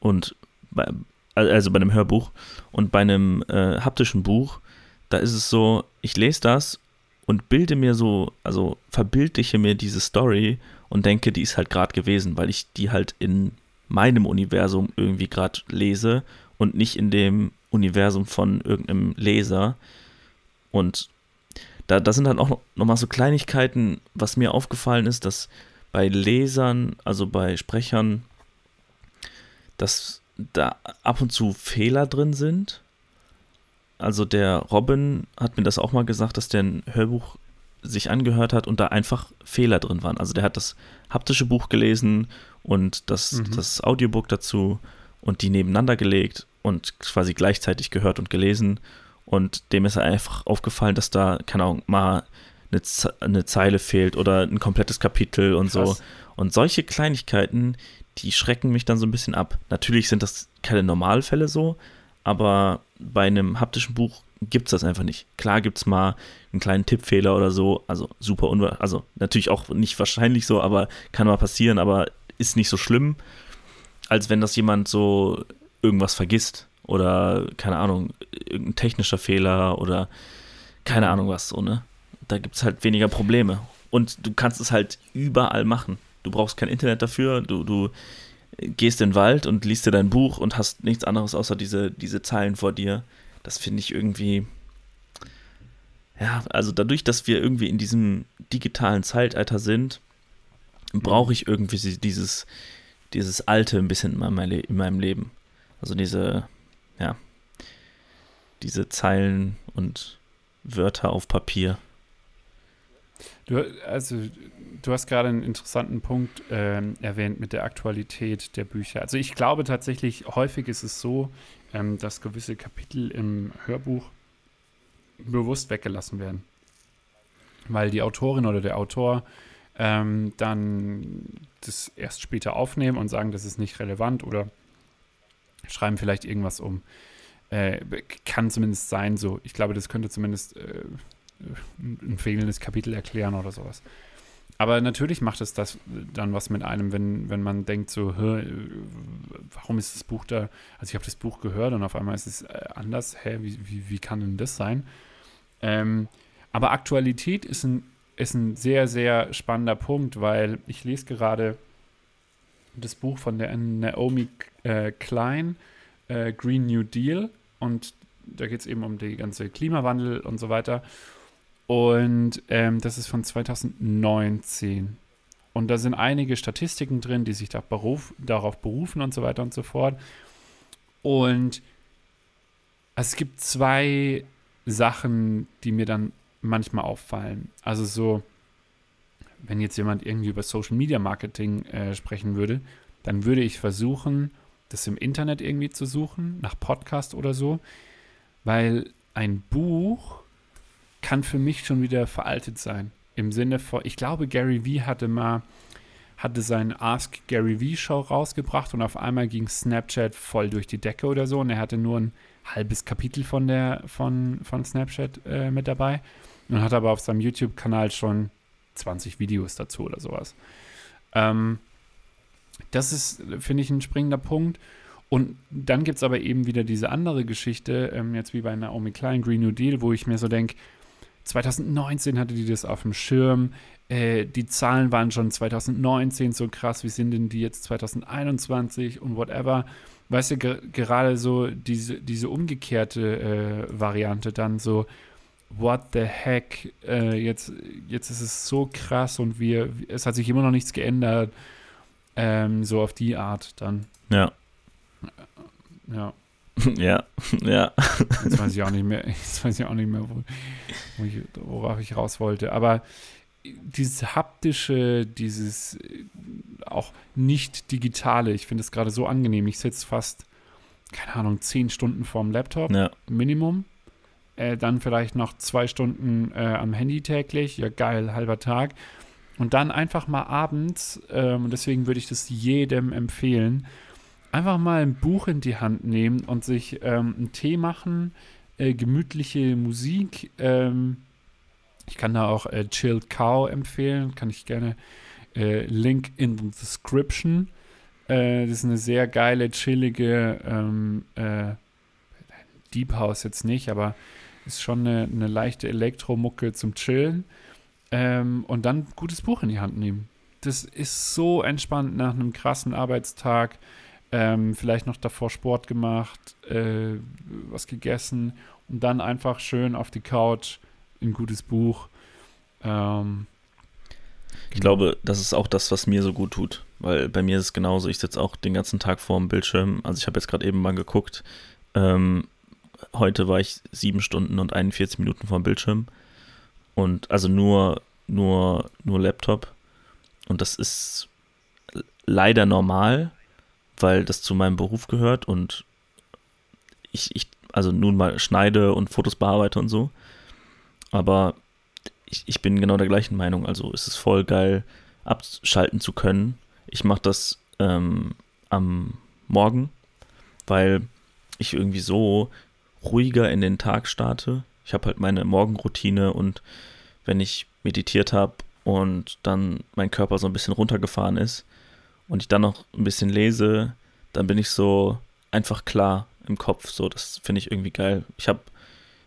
Und bei, also bei einem Hörbuch und bei einem äh, haptischen Buch, da ist es so, ich lese das und bilde mir so, also verbildliche mir diese Story und denke, die ist halt gerade gewesen, weil ich die halt in meinem Universum irgendwie gerade lese und nicht in dem Universum von irgendeinem Leser. Und da, da sind dann auch nochmal so Kleinigkeiten, was mir aufgefallen ist, dass bei Lesern, also bei Sprechern, dass da ab und zu Fehler drin sind. Also der Robin hat mir das auch mal gesagt, dass der ein Hörbuch sich angehört hat und da einfach Fehler drin waren. Also der hat das haptische Buch gelesen und das, mhm. das Audiobook dazu und die nebeneinander gelegt und quasi gleichzeitig gehört und gelesen. Und dem ist einfach aufgefallen, dass da, keine Ahnung, mal eine, Ze eine Zeile fehlt oder ein komplettes Kapitel und Krass. so. Und solche Kleinigkeiten, die schrecken mich dann so ein bisschen ab. Natürlich sind das keine Normalfälle so, aber bei einem haptischen Buch gibt es das einfach nicht. Klar gibt es mal einen kleinen Tippfehler oder so, also super unwahrscheinlich, also natürlich auch nicht wahrscheinlich so, aber kann mal passieren, aber ist nicht so schlimm, als wenn das jemand so irgendwas vergisst oder keine Ahnung, irgendein technischer Fehler oder keine Ahnung was so, ne? Da gibt es halt weniger Probleme. Und du kannst es halt überall machen. Du brauchst kein Internet dafür, du, du gehst in den Wald und liest dir dein Buch und hast nichts anderes außer diese, diese Zeilen vor dir das finde ich irgendwie, ja, also dadurch, dass wir irgendwie in diesem digitalen Zeitalter sind, brauche ich irgendwie dieses, dieses Alte ein bisschen in meinem, in meinem Leben. Also diese, ja, diese Zeilen und Wörter auf Papier. Du, also, du hast gerade einen interessanten Punkt ähm, erwähnt mit der Aktualität der Bücher. Also ich glaube tatsächlich, häufig ist es so, ähm, dass gewisse Kapitel im Hörbuch bewusst weggelassen werden. Weil die Autorin oder der Autor ähm, dann das erst später aufnehmen und sagen, das ist nicht relevant oder schreiben vielleicht irgendwas um. Äh, kann zumindest sein so. Ich glaube, das könnte zumindest äh, ein fehlendes Kapitel erklären oder sowas. Aber natürlich macht es das dann was mit einem, wenn, wenn man denkt so, warum ist das Buch da? Also ich habe das Buch gehört und auf einmal ist es äh, anders. Hä, wie, wie, wie kann denn das sein? Ähm, aber Aktualität ist ein, ist ein sehr, sehr spannender Punkt, weil ich lese gerade das Buch von der Naomi äh, Klein, äh, Green New Deal. Und da geht es eben um die ganze Klimawandel und so weiter. Und ähm, das ist von 2019. Und da sind einige Statistiken drin, die sich da beruf, darauf berufen und so weiter und so fort. Und es gibt zwei Sachen, die mir dann manchmal auffallen. Also so, wenn jetzt jemand irgendwie über Social Media Marketing äh, sprechen würde, dann würde ich versuchen, das im Internet irgendwie zu suchen, nach Podcast oder so, weil ein Buch kann für mich schon wieder veraltet sein. Im Sinne von, ich glaube, Gary Vee hatte mal, hatte seine Ask Gary Vee Show rausgebracht und auf einmal ging Snapchat voll durch die Decke oder so und er hatte nur ein halbes Kapitel von der, von, von Snapchat äh, mit dabei und hat aber auf seinem YouTube-Kanal schon 20 Videos dazu oder sowas. Ähm, das ist, finde ich, ein springender Punkt. Und dann gibt es aber eben wieder diese andere Geschichte, ähm, jetzt wie bei Naomi Klein, Green New Deal, wo ich mir so denke, 2019 hatte die das auf dem Schirm. Äh, die Zahlen waren schon 2019 so krass. Wie sind denn die jetzt 2021 und whatever? Weißt du, ge gerade so diese, diese umgekehrte äh, Variante dann so, what the heck, äh, jetzt, jetzt ist es so krass und wir, es hat sich immer noch nichts geändert. Ähm, so auf die Art dann. Ja. Ja. Ja, ja. Jetzt weiß ich auch nicht mehr, jetzt weiß ich auch nicht mehr, wo, wo ich, worauf ich raus wollte. Aber dieses haptische, dieses äh, auch nicht digitale, ich finde es gerade so angenehm. Ich sitze fast, keine Ahnung, zehn Stunden vorm Laptop, ja. Minimum. Äh, dann vielleicht noch zwei Stunden äh, am Handy täglich. Ja, geil, halber Tag. Und dann einfach mal abends, ähm, und deswegen würde ich das jedem empfehlen, einfach mal ein Buch in die Hand nehmen und sich ähm, einen Tee machen, äh, gemütliche Musik. Ähm, ich kann da auch äh, Chilled Cow empfehlen, kann ich gerne. Äh, Link in the description. Äh, das ist eine sehr geile, chillige ähm, äh, Deep House jetzt nicht, aber ist schon eine, eine leichte Elektromucke zum Chillen. Ähm, und dann ein gutes Buch in die Hand nehmen. Das ist so entspannt nach einem krassen Arbeitstag ähm, vielleicht noch davor Sport gemacht, äh, was gegessen und dann einfach schön auf die Couch, ein gutes Buch. Ähm, ich glaube, das ist auch das, was mir so gut tut, weil bei mir ist es genauso. Ich sitze auch den ganzen Tag vor dem Bildschirm. Also ich habe jetzt gerade eben mal geguckt. Ähm, heute war ich sieben Stunden und 41 Minuten vor dem Bildschirm und also nur nur nur Laptop und das ist leider normal, weil das zu meinem Beruf gehört und ich, ich also nun mal schneide und Fotos bearbeite und so. Aber ich, ich bin genau der gleichen Meinung. Also ist es voll geil, abschalten zu können. Ich mache das ähm, am Morgen, weil ich irgendwie so ruhiger in den Tag starte. Ich habe halt meine Morgenroutine und wenn ich meditiert habe und dann mein Körper so ein bisschen runtergefahren ist, und ich dann noch ein bisschen lese, dann bin ich so einfach klar im Kopf. So, das finde ich irgendwie geil. Ich habe,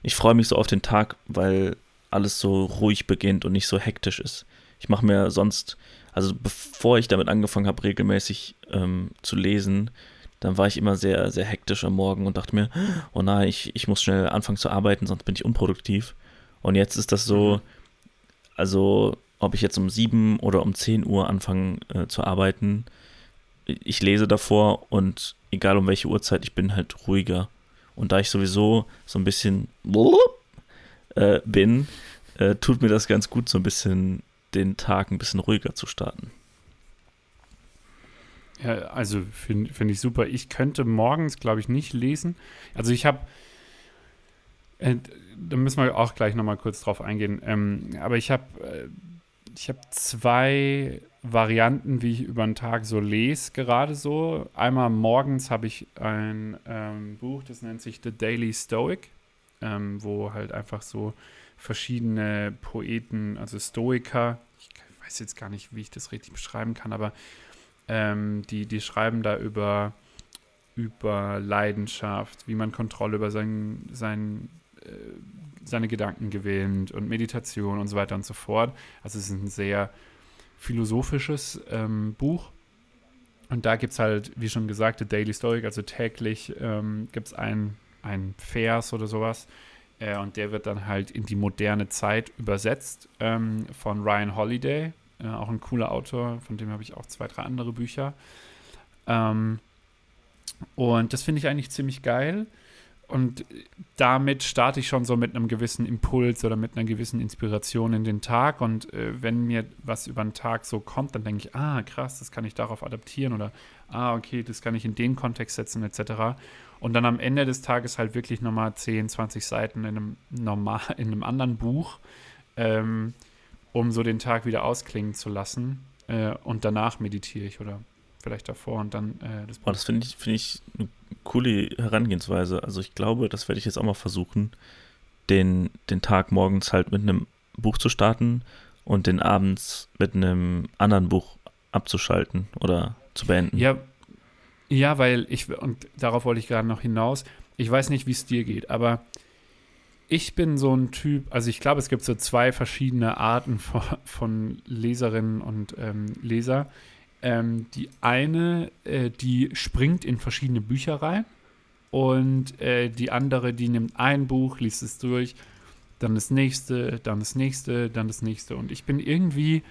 ich freue mich so auf den Tag, weil alles so ruhig beginnt und nicht so hektisch ist. Ich mache mir sonst, also bevor ich damit angefangen habe, regelmäßig ähm, zu lesen, dann war ich immer sehr, sehr hektisch am Morgen und dachte mir, oh nein, ich, ich muss schnell anfangen zu arbeiten, sonst bin ich unproduktiv. Und jetzt ist das so, mhm. also ob ich jetzt um 7 oder um 10 Uhr anfange äh, zu arbeiten, ich lese davor und egal um welche Uhrzeit, ich bin halt ruhiger. Und da ich sowieso so ein bisschen äh, bin, äh, tut mir das ganz gut, so ein bisschen den Tag ein bisschen ruhiger zu starten. Ja, also finde find ich super. Ich könnte morgens, glaube ich, nicht lesen. Also ich habe, äh, da müssen wir auch gleich nochmal kurz drauf eingehen. Ähm, aber ich habe äh, ich habe zwei Varianten, wie ich über den Tag so lese, gerade so. Einmal morgens habe ich ein ähm, Buch, das nennt sich The Daily Stoic, ähm, wo halt einfach so verschiedene Poeten, also Stoiker, ich weiß jetzt gar nicht, wie ich das richtig beschreiben kann, aber ähm, die, die schreiben da über, über Leidenschaft, wie man Kontrolle über sein, sein, äh, seine Gedanken gewinnt und Meditation und so weiter und so fort. Also es ist ein sehr philosophisches ähm, Buch. Und da gibt es halt, wie schon gesagt, The Daily Stoic, also täglich ähm, gibt es einen Vers oder sowas. Äh, und der wird dann halt in die moderne Zeit übersetzt ähm, von Ryan Holiday, äh, auch ein cooler Autor, von dem habe ich auch zwei, drei andere Bücher. Ähm, und das finde ich eigentlich ziemlich geil. Und damit starte ich schon so mit einem gewissen Impuls oder mit einer gewissen Inspiration in den Tag. Und äh, wenn mir was über den Tag so kommt, dann denke ich, ah, krass, das kann ich darauf adaptieren oder ah, okay, das kann ich in den Kontext setzen, etc. Und dann am Ende des Tages halt wirklich nochmal 10, 20 Seiten in einem, normal, in einem anderen Buch, ähm, um so den Tag wieder ausklingen zu lassen. Äh, und danach meditiere ich oder vielleicht davor und dann äh, das Buch. Oh, das finde ich, find ich eine coole Herangehensweise. Also ich glaube, das werde ich jetzt auch mal versuchen, den, den Tag morgens halt mit einem Buch zu starten und den abends mit einem anderen Buch abzuschalten oder zu beenden. Ja, ja, weil ich, und darauf wollte ich gerade noch hinaus, ich weiß nicht, wie es dir geht, aber ich bin so ein Typ, also ich glaube, es gibt so zwei verschiedene Arten von, von Leserinnen und ähm, Leser. Ähm, die eine, äh, die springt in verschiedene Bücher rein und äh, die andere, die nimmt ein Buch, liest es durch, dann das nächste, dann das nächste, dann das nächste. Und ich bin irgendwie,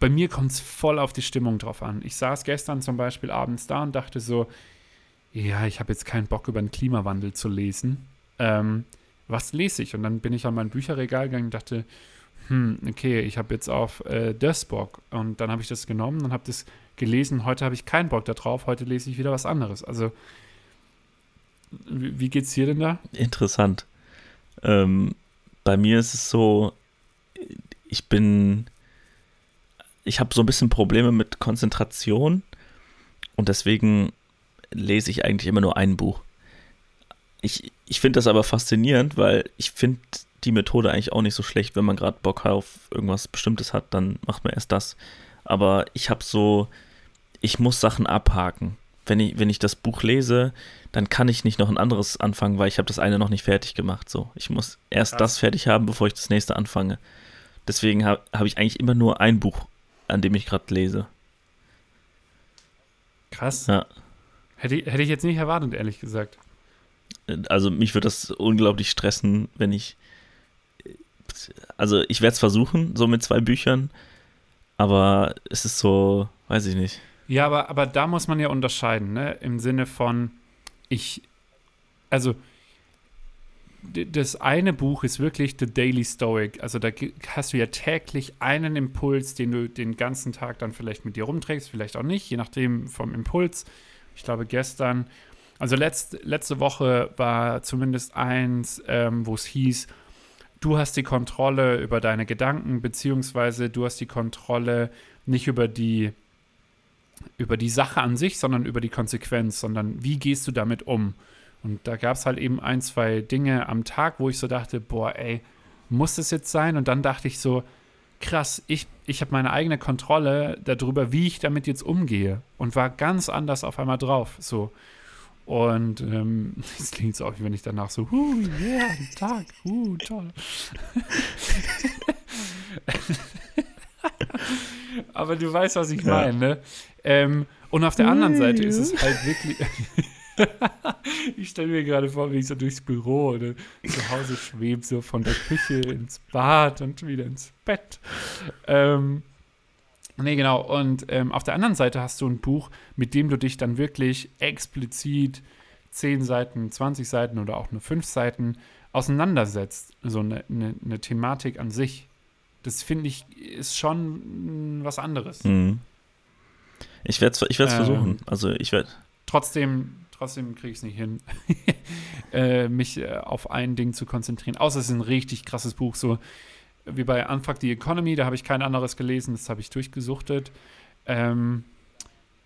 bei mir kommt es voll auf die Stimmung drauf an. Ich saß gestern zum Beispiel abends da und dachte so, ja, ich habe jetzt keinen Bock über den Klimawandel zu lesen. Ähm, was lese ich? Und dann bin ich an mein Bücherregal gegangen und dachte, hm, okay, ich habe jetzt auf äh, das Bock. Und dann habe ich das genommen und habe das gelesen. Heute habe ich keinen Bock darauf, heute lese ich wieder was anderes. Also, wie, wie geht's dir denn da? Interessant. Ähm, bei mir ist es so, ich bin, ich habe so ein bisschen Probleme mit Konzentration und deswegen lese ich eigentlich immer nur ein Buch. Ich, ich finde das aber faszinierend, weil ich finde die Methode eigentlich auch nicht so schlecht. Wenn man gerade Bock auf irgendwas Bestimmtes hat, dann macht man erst das. Aber ich habe so, ich muss Sachen abhaken. Wenn ich, wenn ich das Buch lese, dann kann ich nicht noch ein anderes anfangen, weil ich habe das eine noch nicht fertig gemacht. So, ich muss erst Krass. das fertig haben, bevor ich das nächste anfange. Deswegen habe hab ich eigentlich immer nur ein Buch, an dem ich gerade lese. Krass. Ja. Hätte, hätte ich jetzt nicht erwartet, ehrlich gesagt. Also mich würde das unglaublich stressen, wenn ich also ich werde es versuchen, so mit zwei Büchern, aber es ist so, weiß ich nicht. Ja, aber, aber da muss man ja unterscheiden, ne? Im Sinne von, ich, also das eine Buch ist wirklich The Daily Stoic. Also da hast du ja täglich einen Impuls, den du den ganzen Tag dann vielleicht mit dir rumträgst, vielleicht auch nicht, je nachdem vom Impuls. Ich glaube, gestern, also letzt, letzte Woche war zumindest eins, ähm, wo es hieß, du hast die Kontrolle über deine Gedanken, beziehungsweise du hast die Kontrolle nicht über die, über die Sache an sich, sondern über die Konsequenz, sondern wie gehst du damit um? Und da gab es halt eben ein, zwei Dinge am Tag, wo ich so dachte, boah, ey, muss das jetzt sein? Und dann dachte ich so, krass, ich, ich habe meine eigene Kontrolle darüber, wie ich damit jetzt umgehe und war ganz anders auf einmal drauf. So. Und ähm, es klingt so, wie wenn ich danach so, huh, yeah, Tag, huh, toll. Aber du weißt, was ich meine, ne? Ähm, und auf der anderen Seite ist es halt wirklich. ich stelle mir gerade vor, wie ich so durchs Büro oder zu Hause schwebe, so von der Küche ins Bad und wieder ins Bett. Ähm, Nee, genau. Und ähm, auf der anderen Seite hast du ein Buch, mit dem du dich dann wirklich explizit 10 Seiten, 20 Seiten oder auch nur 5 Seiten auseinandersetzt. So eine, eine, eine Thematik an sich. Das finde ich ist schon was anderes. Mhm. Ich werde es ich ähm, versuchen. Also ich werde. Trotzdem, trotzdem kriege ich es nicht hin, äh, mich äh, auf ein Ding zu konzentrieren. Außer es ist ein richtig krasses Buch, so wie bei Unfuck the Economy, da habe ich kein anderes gelesen, das habe ich durchgesuchtet. Ähm,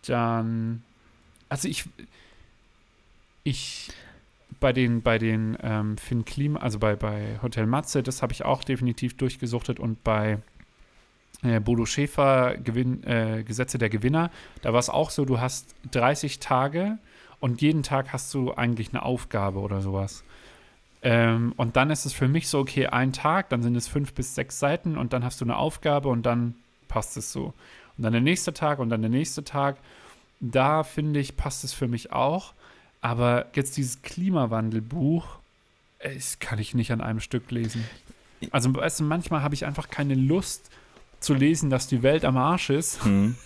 dann, also ich, ich, bei den, bei den ähm, Finn Klima, also bei, bei Hotel Matze, das habe ich auch definitiv durchgesuchtet und bei äh, Bodo Schäfer, Gewinn, äh, Gesetze der Gewinner, da war es auch so, du hast 30 Tage und jeden Tag hast du eigentlich eine Aufgabe oder sowas. Ähm, und dann ist es für mich so, okay, ein Tag, dann sind es fünf bis sechs Seiten und dann hast du eine Aufgabe und dann passt es so. Und dann der nächste Tag und dann der nächste Tag. Da finde ich, passt es für mich auch. Aber jetzt dieses Klimawandelbuch, das kann ich nicht an einem Stück lesen. Also weißt du, manchmal habe ich einfach keine Lust zu lesen, dass die Welt am Arsch ist. Mhm.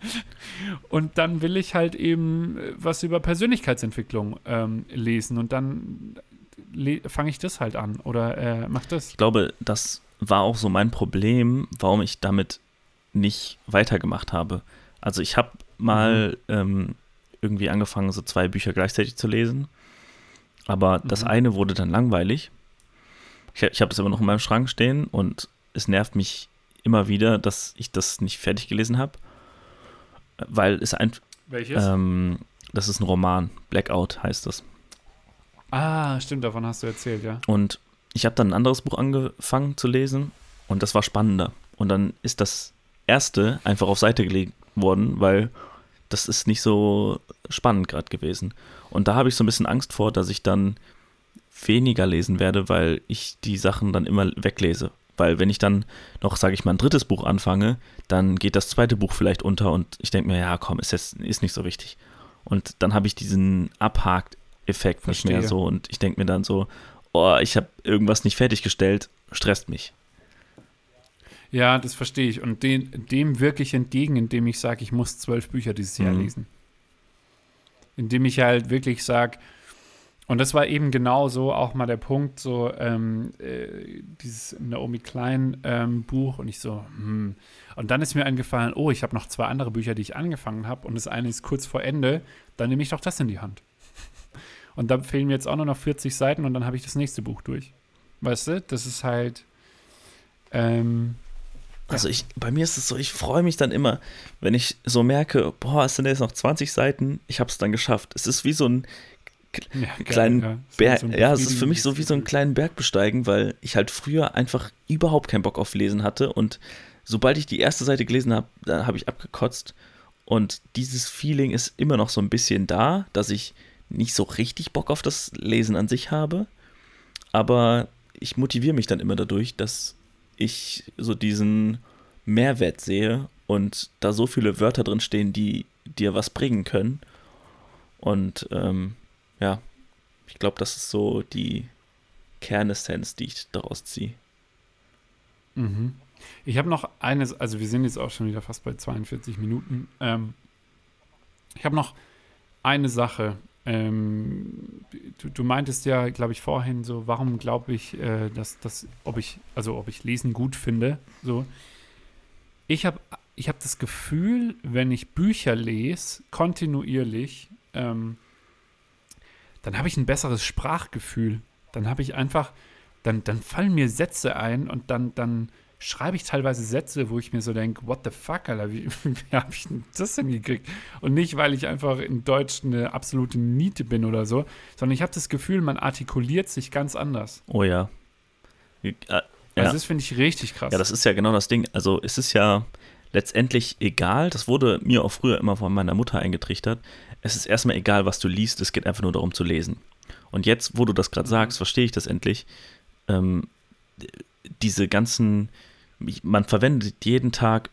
Und dann will ich halt eben was über Persönlichkeitsentwicklung ähm, lesen und dann fange ich das halt an oder äh, mach das. Ich glaube, das war auch so mein Problem, warum ich damit nicht weitergemacht habe. Also ich habe mal mhm. ähm, irgendwie angefangen, so zwei Bücher gleichzeitig zu lesen, aber mhm. das eine wurde dann langweilig. Ich, ich habe das immer noch in meinem Schrank stehen und es nervt mich immer wieder, dass ich das nicht fertig gelesen habe, weil es ein welches? Ähm, das ist ein Roman, Blackout heißt das. Ah, stimmt, davon hast du erzählt, ja. Und ich habe dann ein anderes Buch angefangen zu lesen und das war spannender. Und dann ist das erste einfach auf Seite gelegt worden, weil das ist nicht so spannend gerade gewesen. Und da habe ich so ein bisschen Angst vor, dass ich dann weniger lesen werde, weil ich die Sachen dann immer weglese. Weil wenn ich dann noch, sage ich mal, ein drittes Buch anfange, dann geht das zweite Buch vielleicht unter und ich denke mir, ja, komm, ist jetzt ist nicht so wichtig. Und dann habe ich diesen Abhakt Effekt nicht mehr so. Und ich denke mir dann so, oh, ich habe irgendwas nicht fertiggestellt, stresst mich. Ja, das verstehe ich. Und den, dem wirke ich entgegen, indem ich sage, ich muss zwölf Bücher dieses Jahr mhm. lesen. Indem ich halt wirklich sage, und das war eben genau so auch mal der Punkt, so ähm, äh, dieses Naomi Klein ähm, Buch und ich so, hm. Und dann ist mir eingefallen, oh, ich habe noch zwei andere Bücher, die ich angefangen habe und das eine ist kurz vor Ende, dann nehme ich doch das in die Hand. Und da fehlen mir jetzt auch nur noch 40 Seiten und dann habe ich das nächste Buch durch. Weißt du, das ist halt. Ähm, also ich, bei mir ist es so, ich freue mich dann immer, wenn ich so merke, boah, es sind jetzt noch 20 Seiten, ich habe es dann geschafft. Es ist wie so ein ja, kleinen ja. Berg. So ja, es ist für mich so wie so einen kleinen Berg besteigen, weil ich halt früher einfach überhaupt keinen Bock auf Lesen hatte und sobald ich die erste Seite gelesen habe, da habe ich abgekotzt und dieses Feeling ist immer noch so ein bisschen da, dass ich nicht so richtig Bock auf das Lesen an sich habe, aber ich motiviere mich dann immer dadurch, dass ich so diesen Mehrwert sehe und da so viele Wörter drin stehen, die dir was bringen können. Und ähm, ja, ich glaube, das ist so die Kernessenz, die ich daraus ziehe. Mhm. Ich habe noch eines, also wir sind jetzt auch schon wieder fast bei 42 Minuten. Ähm, ich habe noch eine Sache, ähm, du, du, meintest ja, glaube ich, vorhin so, warum glaube ich, äh, dass, dass, ob ich, also ob ich Lesen gut finde. So. Ich habe ich hab das Gefühl, wenn ich Bücher lese, kontinuierlich, ähm, dann habe ich ein besseres Sprachgefühl. Dann habe ich einfach, dann, dann fallen mir Sätze ein und dann, dann schreibe ich teilweise Sätze, wo ich mir so denke, what the fuck, Alter, wie, wie habe ich denn das denn gekriegt? Und nicht, weil ich einfach in Deutsch eine absolute Niete bin oder so, sondern ich habe das Gefühl, man artikuliert sich ganz anders. Oh ja. Äh, ja. Also das finde ich richtig krass. Ja, das ist ja genau das Ding. Also es ist ja letztendlich egal, das wurde mir auch früher immer von meiner Mutter eingetrichtert, es ist erstmal egal, was du liest, es geht einfach nur darum zu lesen. Und jetzt, wo du das gerade mhm. sagst, verstehe ich das endlich. Ähm, diese ganzen man verwendet jeden Tag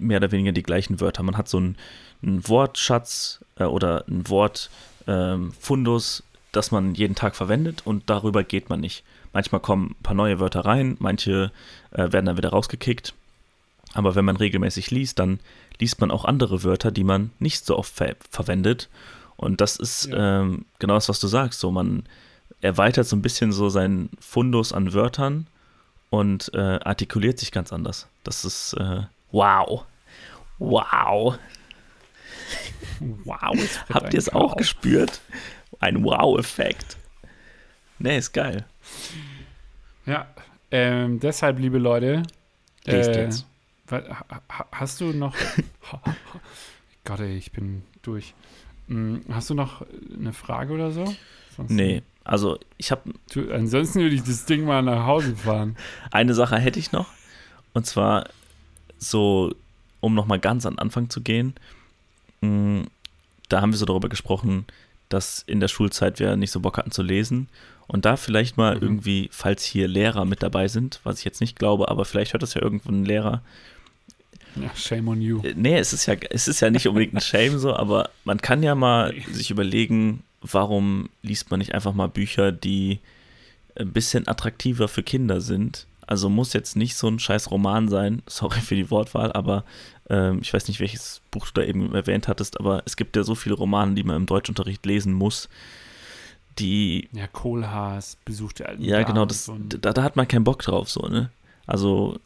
mehr oder weniger die gleichen Wörter. Man hat so einen, einen Wortschatz äh, oder ein Wortfundus, ähm, das man jeden Tag verwendet und darüber geht man nicht. Manchmal kommen ein paar neue Wörter rein, manche äh, werden dann wieder rausgekickt. Aber wenn man regelmäßig liest, dann liest man auch andere Wörter, die man nicht so oft ver verwendet. Und das ist ja. ähm, genau das, was du sagst. So, man erweitert so ein bisschen so seinen Fundus an Wörtern und äh, artikuliert sich ganz anders. Das ist äh, wow. Wow. Wow. Habt ihr es auch gespürt? Ein Wow-Effekt. Nee, ist geil. Ja, Ähm, deshalb, liebe Leute, Lest äh, jetzt. wa- ha- ha- hast du noch. Gott, ey, ich bin durch. Hm, Hast du noch eine Frage oder so? Sonst- Nee, also ich habe ansonsten würde ich das Ding mal nach Hause fahren. eine Sache hätte ich noch. Und zwar so, um nochmal ganz an den Anfang zu gehen. mh, Da haben wir so darüber gesprochen, dass in der Schulzeit wir nicht so Bock hatten zu lesen. Und da vielleicht mal Mhm. irgendwie, falls hier Lehrer mit dabei sind, was ich jetzt nicht glaube, aber vielleicht hört das ja irgendwo ein Lehrer. Ja, shame on you. Äh, Nee, es ist ja, es ist ja nicht unbedingt ein Shame so, aber man kann ja mal sich überlegen, warum liest man nicht einfach mal Bücher, die ein bisschen attraktiver für Kinder sind. Also muss jetzt nicht so ein scheiß Roman sein, sorry für die Wortwahl, aber ähm, ich weiß nicht, welches Buch du da eben erwähnt hattest, aber es gibt ja so viele Romane, die man im Deutschunterricht lesen muss, die, Ja, Kohlhaas besucht der alten ja Dame genau, das, da, da hat man keinen Bock drauf, so, ne? Also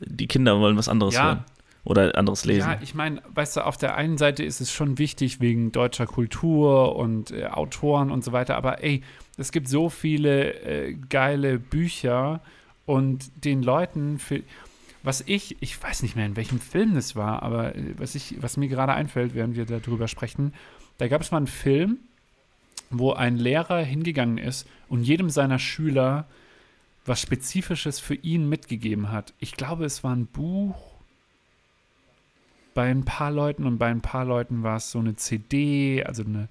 die Kinder wollen was anderes Ja. hören oder anderes lesen. Ja, ich meine, weißt du, auf der einen Seite ist es schon wichtig wegen deutscher Kultur und äh, Autoren und so weiter, aber ey, es gibt so viele äh, geile Bücher und den Leuten, für, was ich, ich weiß nicht mehr, in welchem Film das war, aber äh, was, ich, was mir gerade einfällt, während wir darüber sprechen, da gab es mal einen Film, wo ein Lehrer hingegangen ist und jedem seiner Schüler was Spezifisches für ihn mitgegeben hat. Ich glaube, es war ein Buch bei ein paar Leuten und bei ein paar Leuten war es so eine CD, also eine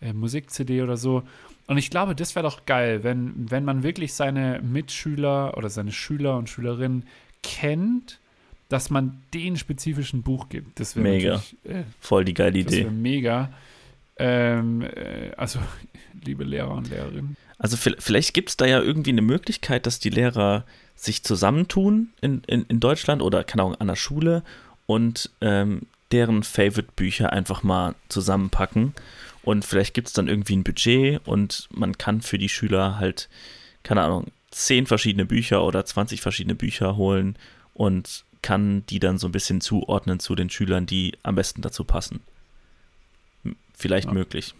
äh, Musik-CD oder so. Und ich glaube, das wäre doch geil, wenn, wenn man wirklich seine Mitschüler oder seine Schüler und Schülerinnen kennt, dass man den spezifischen Buch gibt. Das wäre Mega. äh, Voll die geile das Idee. wäre mega. Ähm, äh, also, liebe Lehrer und Lehrerinnen. Also vi- vielleicht gibt es da ja irgendwie eine Möglichkeit, dass die Lehrer sich zusammentun in, in, in Deutschland oder keine Ahnung, an der Schule und ähm, deren Favorite-Bücher einfach mal zusammenpacken. Und vielleicht gibt es dann irgendwie ein Budget und man kann für die Schüler halt, keine Ahnung, zehn verschiedene Bücher oder 20 verschiedene Bücher holen und kann die dann so ein bisschen zuordnen zu den Schülern, die am besten dazu passen. Vielleicht Ja. möglich.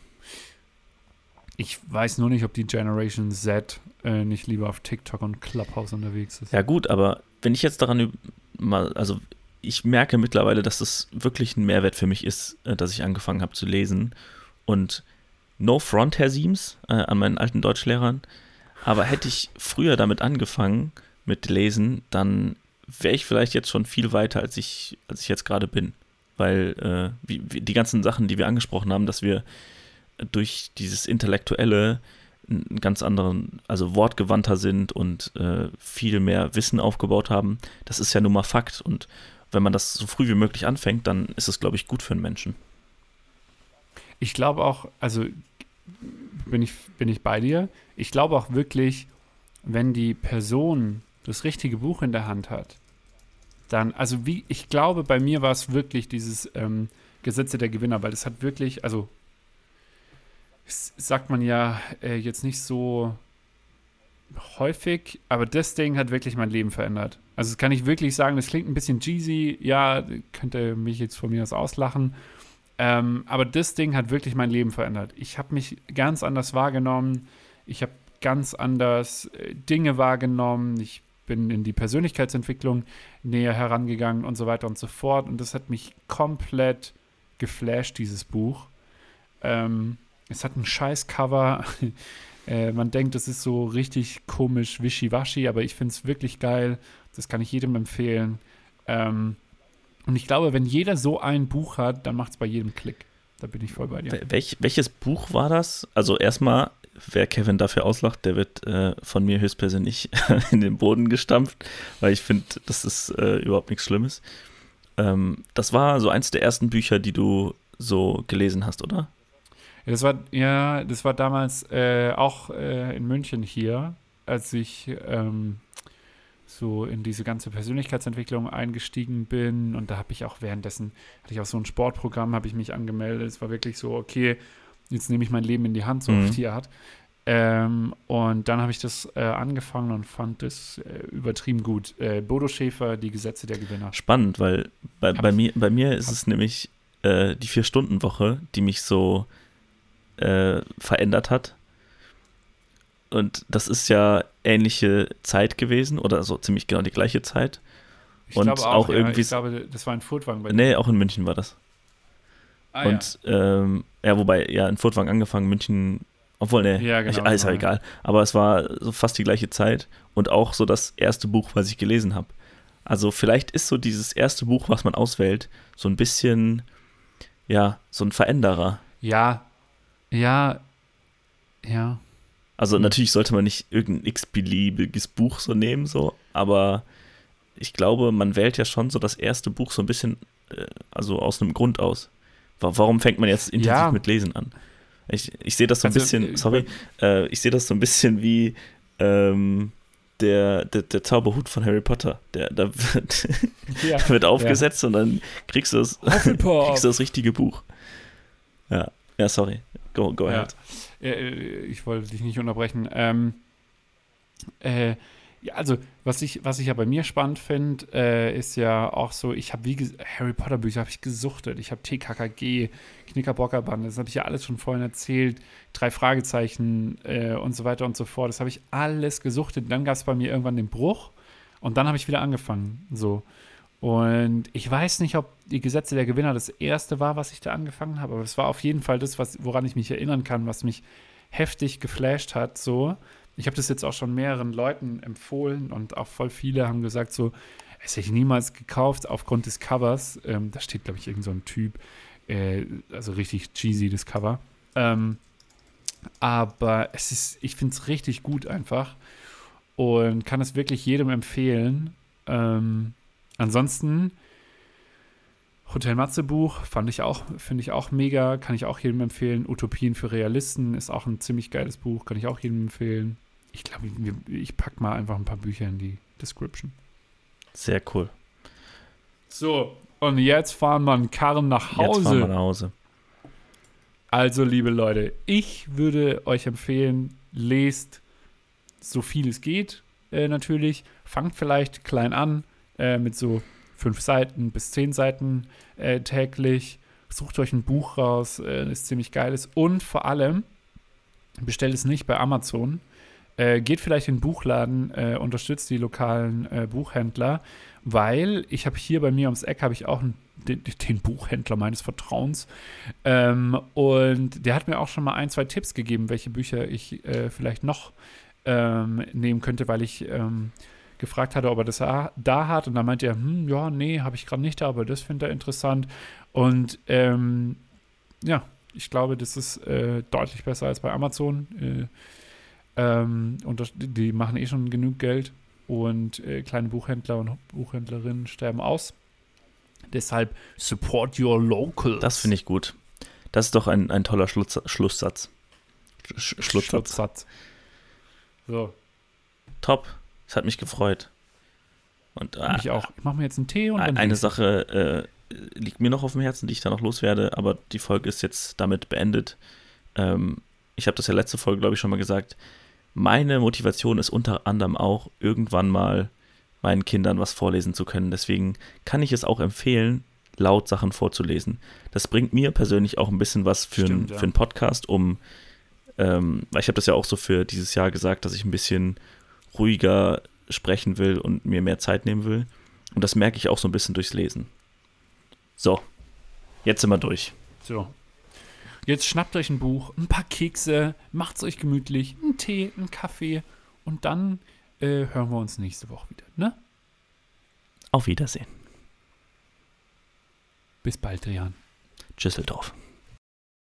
Ich weiß nur nicht, ob die Generation Z äh, nicht lieber auf TikTok und Clubhouse unterwegs ist. Ja, gut, aber wenn ich jetzt daran mal, also ich merke mittlerweile, dass das wirklich ein Mehrwert für mich ist, äh, dass ich angefangen habe zu lesen. Und no front, Herr Siems, äh, an meinen alten Deutschlehrern. Aber hätte ich früher damit angefangen, mit Lesen, dann wäre ich vielleicht jetzt schon viel weiter, als ich, als ich jetzt gerade bin. Weil äh, wie, wie die ganzen Sachen, die wir angesprochen haben, dass wir durch dieses Intellektuelle einen ganz anderen, also wortgewandter sind und äh, viel mehr Wissen aufgebaut haben, das ist ja nun mal Fakt. Und wenn man das so früh wie möglich anfängt, dann ist es, glaube ich, gut für einen Menschen. Ich glaube auch, also bin ich, bin ich bei dir. Ich glaube auch wirklich, wenn die Person das richtige Buch in der Hand hat, dann, also wie, ich glaube, bei mir war es wirklich dieses ähm, Gesetze der Gewinner, weil es hat wirklich, also sagt man ja äh, jetzt nicht so häufig, aber das Ding hat wirklich mein Leben verändert. Also das kann ich wirklich sagen, das klingt ein bisschen cheesy, ja, könnte mich jetzt von mir aus auslachen, ähm, aber das Ding hat wirklich mein Leben verändert. Ich habe mich ganz anders wahrgenommen. Ich habe ganz anders äh, Dinge wahrgenommen. Ich bin in die Persönlichkeitsentwicklung näher herangegangen und so weiter und so fort. Und das hat mich komplett geflasht, dieses Buch. Ähm, es hat ein scheiß Cover. äh, man denkt, es ist so richtig komisch, wischiwaschi, aber ich finde es wirklich geil. Das kann ich jedem empfehlen. Ähm, und ich glaube, wenn jeder so ein Buch hat, dann macht es bei jedem Klick. Da bin ich voll bei dir. Wel- Welch, welches Buch war das? Also erstmal, wer Kevin dafür auslacht, der wird äh, von mir höchstpersönlich in den Boden gestampft, weil ich finde, das ist äh, überhaupt nichts Schlimmes. Ähm, das war so eins der ersten Bücher, die du so gelesen hast, oder? Ja, das war, ja, das war damals äh, auch äh, in München hier, als ich ähm, so in diese ganze Persönlichkeitsentwicklung eingestiegen bin. Und da habe ich auch währenddessen, hatte ich auch so ein Sportprogramm, habe ich mich angemeldet. Es war wirklich so, okay, jetzt nehme ich mein Leben in die Hand, so Mhm. auf die Art. Ähm, und dann habe ich das äh, angefangen und fand es äh, übertrieben gut. Äh, Bodo Schäfer, die Gesetze der Gewinner. Spannend, weil bei, bei, mir, bei mir ist es nämlich äh, die Vier-Stunden-Woche, die mich so äh, verändert hat. Und das ist ja ähnliche Zeit gewesen oder so ziemlich genau die gleiche Zeit. Ich Und glaube auch ja, irgendwie- Ich glaube, das war ein Furtwagen bei Nee, auch in München war das. Ah, Und ähm, ja, wobei, ja, in Furtwang angefangen, München, obwohl, ne, Ja, genau, ich, alles genau, ja egal. Aber es war so fast die gleiche Zeit und auch so das erste Buch, was ich gelesen habe. Also vielleicht ist so dieses erste Buch, was man auswählt, so ein bisschen, ja, so ein Veränderer. ja. Ja. Ja. Ja. Also Mhm. natürlich sollte man nicht irgendein x-beliebiges Buch so nehmen, so, aber ich glaube, man wählt ja schon so das erste Buch so ein bisschen, äh, also aus einem Grund aus. Wa- Warum fängt man jetzt intensiv Ja. mit Lesen an? Ich, ich sehe das so ein Also, bisschen, äh, sorry, äh, ich sehe das so ein bisschen wie ähm, der, der, der Zauberhut von Harry Potter. Der, da wird, ja. wird aufgesetzt und dann kriegst du, das, kriegst du das richtige Buch. Ja, ja, sorry. Go, go Ja. ahead. Äh, ich wollte dich nicht unterbrechen. Ähm, äh, ja, also, was ich, was ich ja bei mir spannend finde, äh, ist ja auch so, ich habe wie Harry Potter Bücher habe ich gesuchtet. Ich habe TKKG, Knickerbockerband, das habe ich ja alles schon vorhin erzählt. Drei Fragezeichen äh, und so weiter und so fort. Das habe ich alles gesuchtet. Dann gab es bei mir irgendwann den Bruch und dann habe ich wieder angefangen. So. Und ich weiß nicht, ob die Gesetze der Gewinner das erste war, was ich da angefangen habe, aber es war auf jeden Fall das, was, woran ich mich erinnern kann, was mich heftig geflasht hat. So, ich habe das jetzt auch schon mehreren Leuten empfohlen und auch voll viele haben gesagt, so, es hätte ich niemals gekauft aufgrund des Covers. Ähm, da steht, glaube ich, irgend so ein Typ, äh, also richtig cheesy, das Cover. Ähm, aber es ist, ich finde es richtig gut einfach und kann es wirklich jedem empfehlen. Ähm, ansonsten Hotel Matze Buch fand ich auch, finde ich auch mega, kann ich auch jedem empfehlen. Utopien für Realisten ist auch ein ziemlich geiles Buch, kann ich auch jedem empfehlen. Ich glaube, ich, ich packe mal einfach ein paar Bücher in die Description. Sehr cool. So, und jetzt fahren wir einen Karren nach Jetzt fahren wir Hause. nach Hause. Also, liebe Leute, ich würde euch empfehlen, lest so viel es geht, äh, natürlich. Fangt vielleicht klein an, äh, mit so fünf Seiten bis zehn Seiten äh, täglich. Sucht euch ein Buch raus, äh, das ziemlich geil ist. Und vor allem, bestellt es nicht bei Amazon. Äh, geht vielleicht in den Buchladen, äh, unterstützt die lokalen Buchhändler, weil ich habe hier bei mir ums Eck habe ich auch einen, den, den Buchhändler meines Vertrauens ähm, und der hat mir auch schon mal ein, zwei Tipps gegeben, welche Bücher ich äh, vielleicht noch ähm, nehmen könnte, weil ich ähm, gefragt hatte, ob er das da, hat. Und dann meinte er, hm, ja, nee, habe ich gerade nicht da, aber das findet er interessant. Und ähm, ja, ich glaube, das ist äh, deutlich besser als bei Amazon. Äh, ähm, und das, die machen eh schon genug Geld. Und äh, kleine Buchhändler und Buchhändlerinnen sterben aus. Deshalb support your locals. Das finde ich gut. Das ist doch ein, ein toller Schluss, Schlusssatz. Sch Schlusssatz. Schlusssatz. So, Top. Es hat mich gefreut. Und äh, ich auch. Ich mache mir jetzt einen Tee und dann eine ich. Sache äh, liegt mir noch auf dem Herzen, die ich da noch loswerde, aber die Folge ist jetzt damit beendet. Ähm, ich habe das ja letzte Folge, glaube ich, schon mal gesagt. Meine Motivation ist unter anderem auch, irgendwann mal meinen Kindern was vorlesen zu können. Deswegen kann ich es auch empfehlen, laut Sachen vorzulesen. Das bringt mir persönlich auch ein bisschen was für, Stimmt, ein, ja. für einen Podcast, um, ähm, weil ich habe das ja auch so für dieses Jahr gesagt, dass ich ein bisschen ruhiger sprechen will und mir mehr Zeit nehmen will. Und das merke ich auch so ein bisschen durchs Lesen. So, jetzt sind wir durch. So. Jetzt schnappt euch ein Buch, ein paar Kekse, macht's euch gemütlich, einen Tee, einen Kaffee und dann äh, hören wir uns nächste Woche wieder. Ne? Auf Wiedersehen. Bis bald, Drian. Düsseldorf.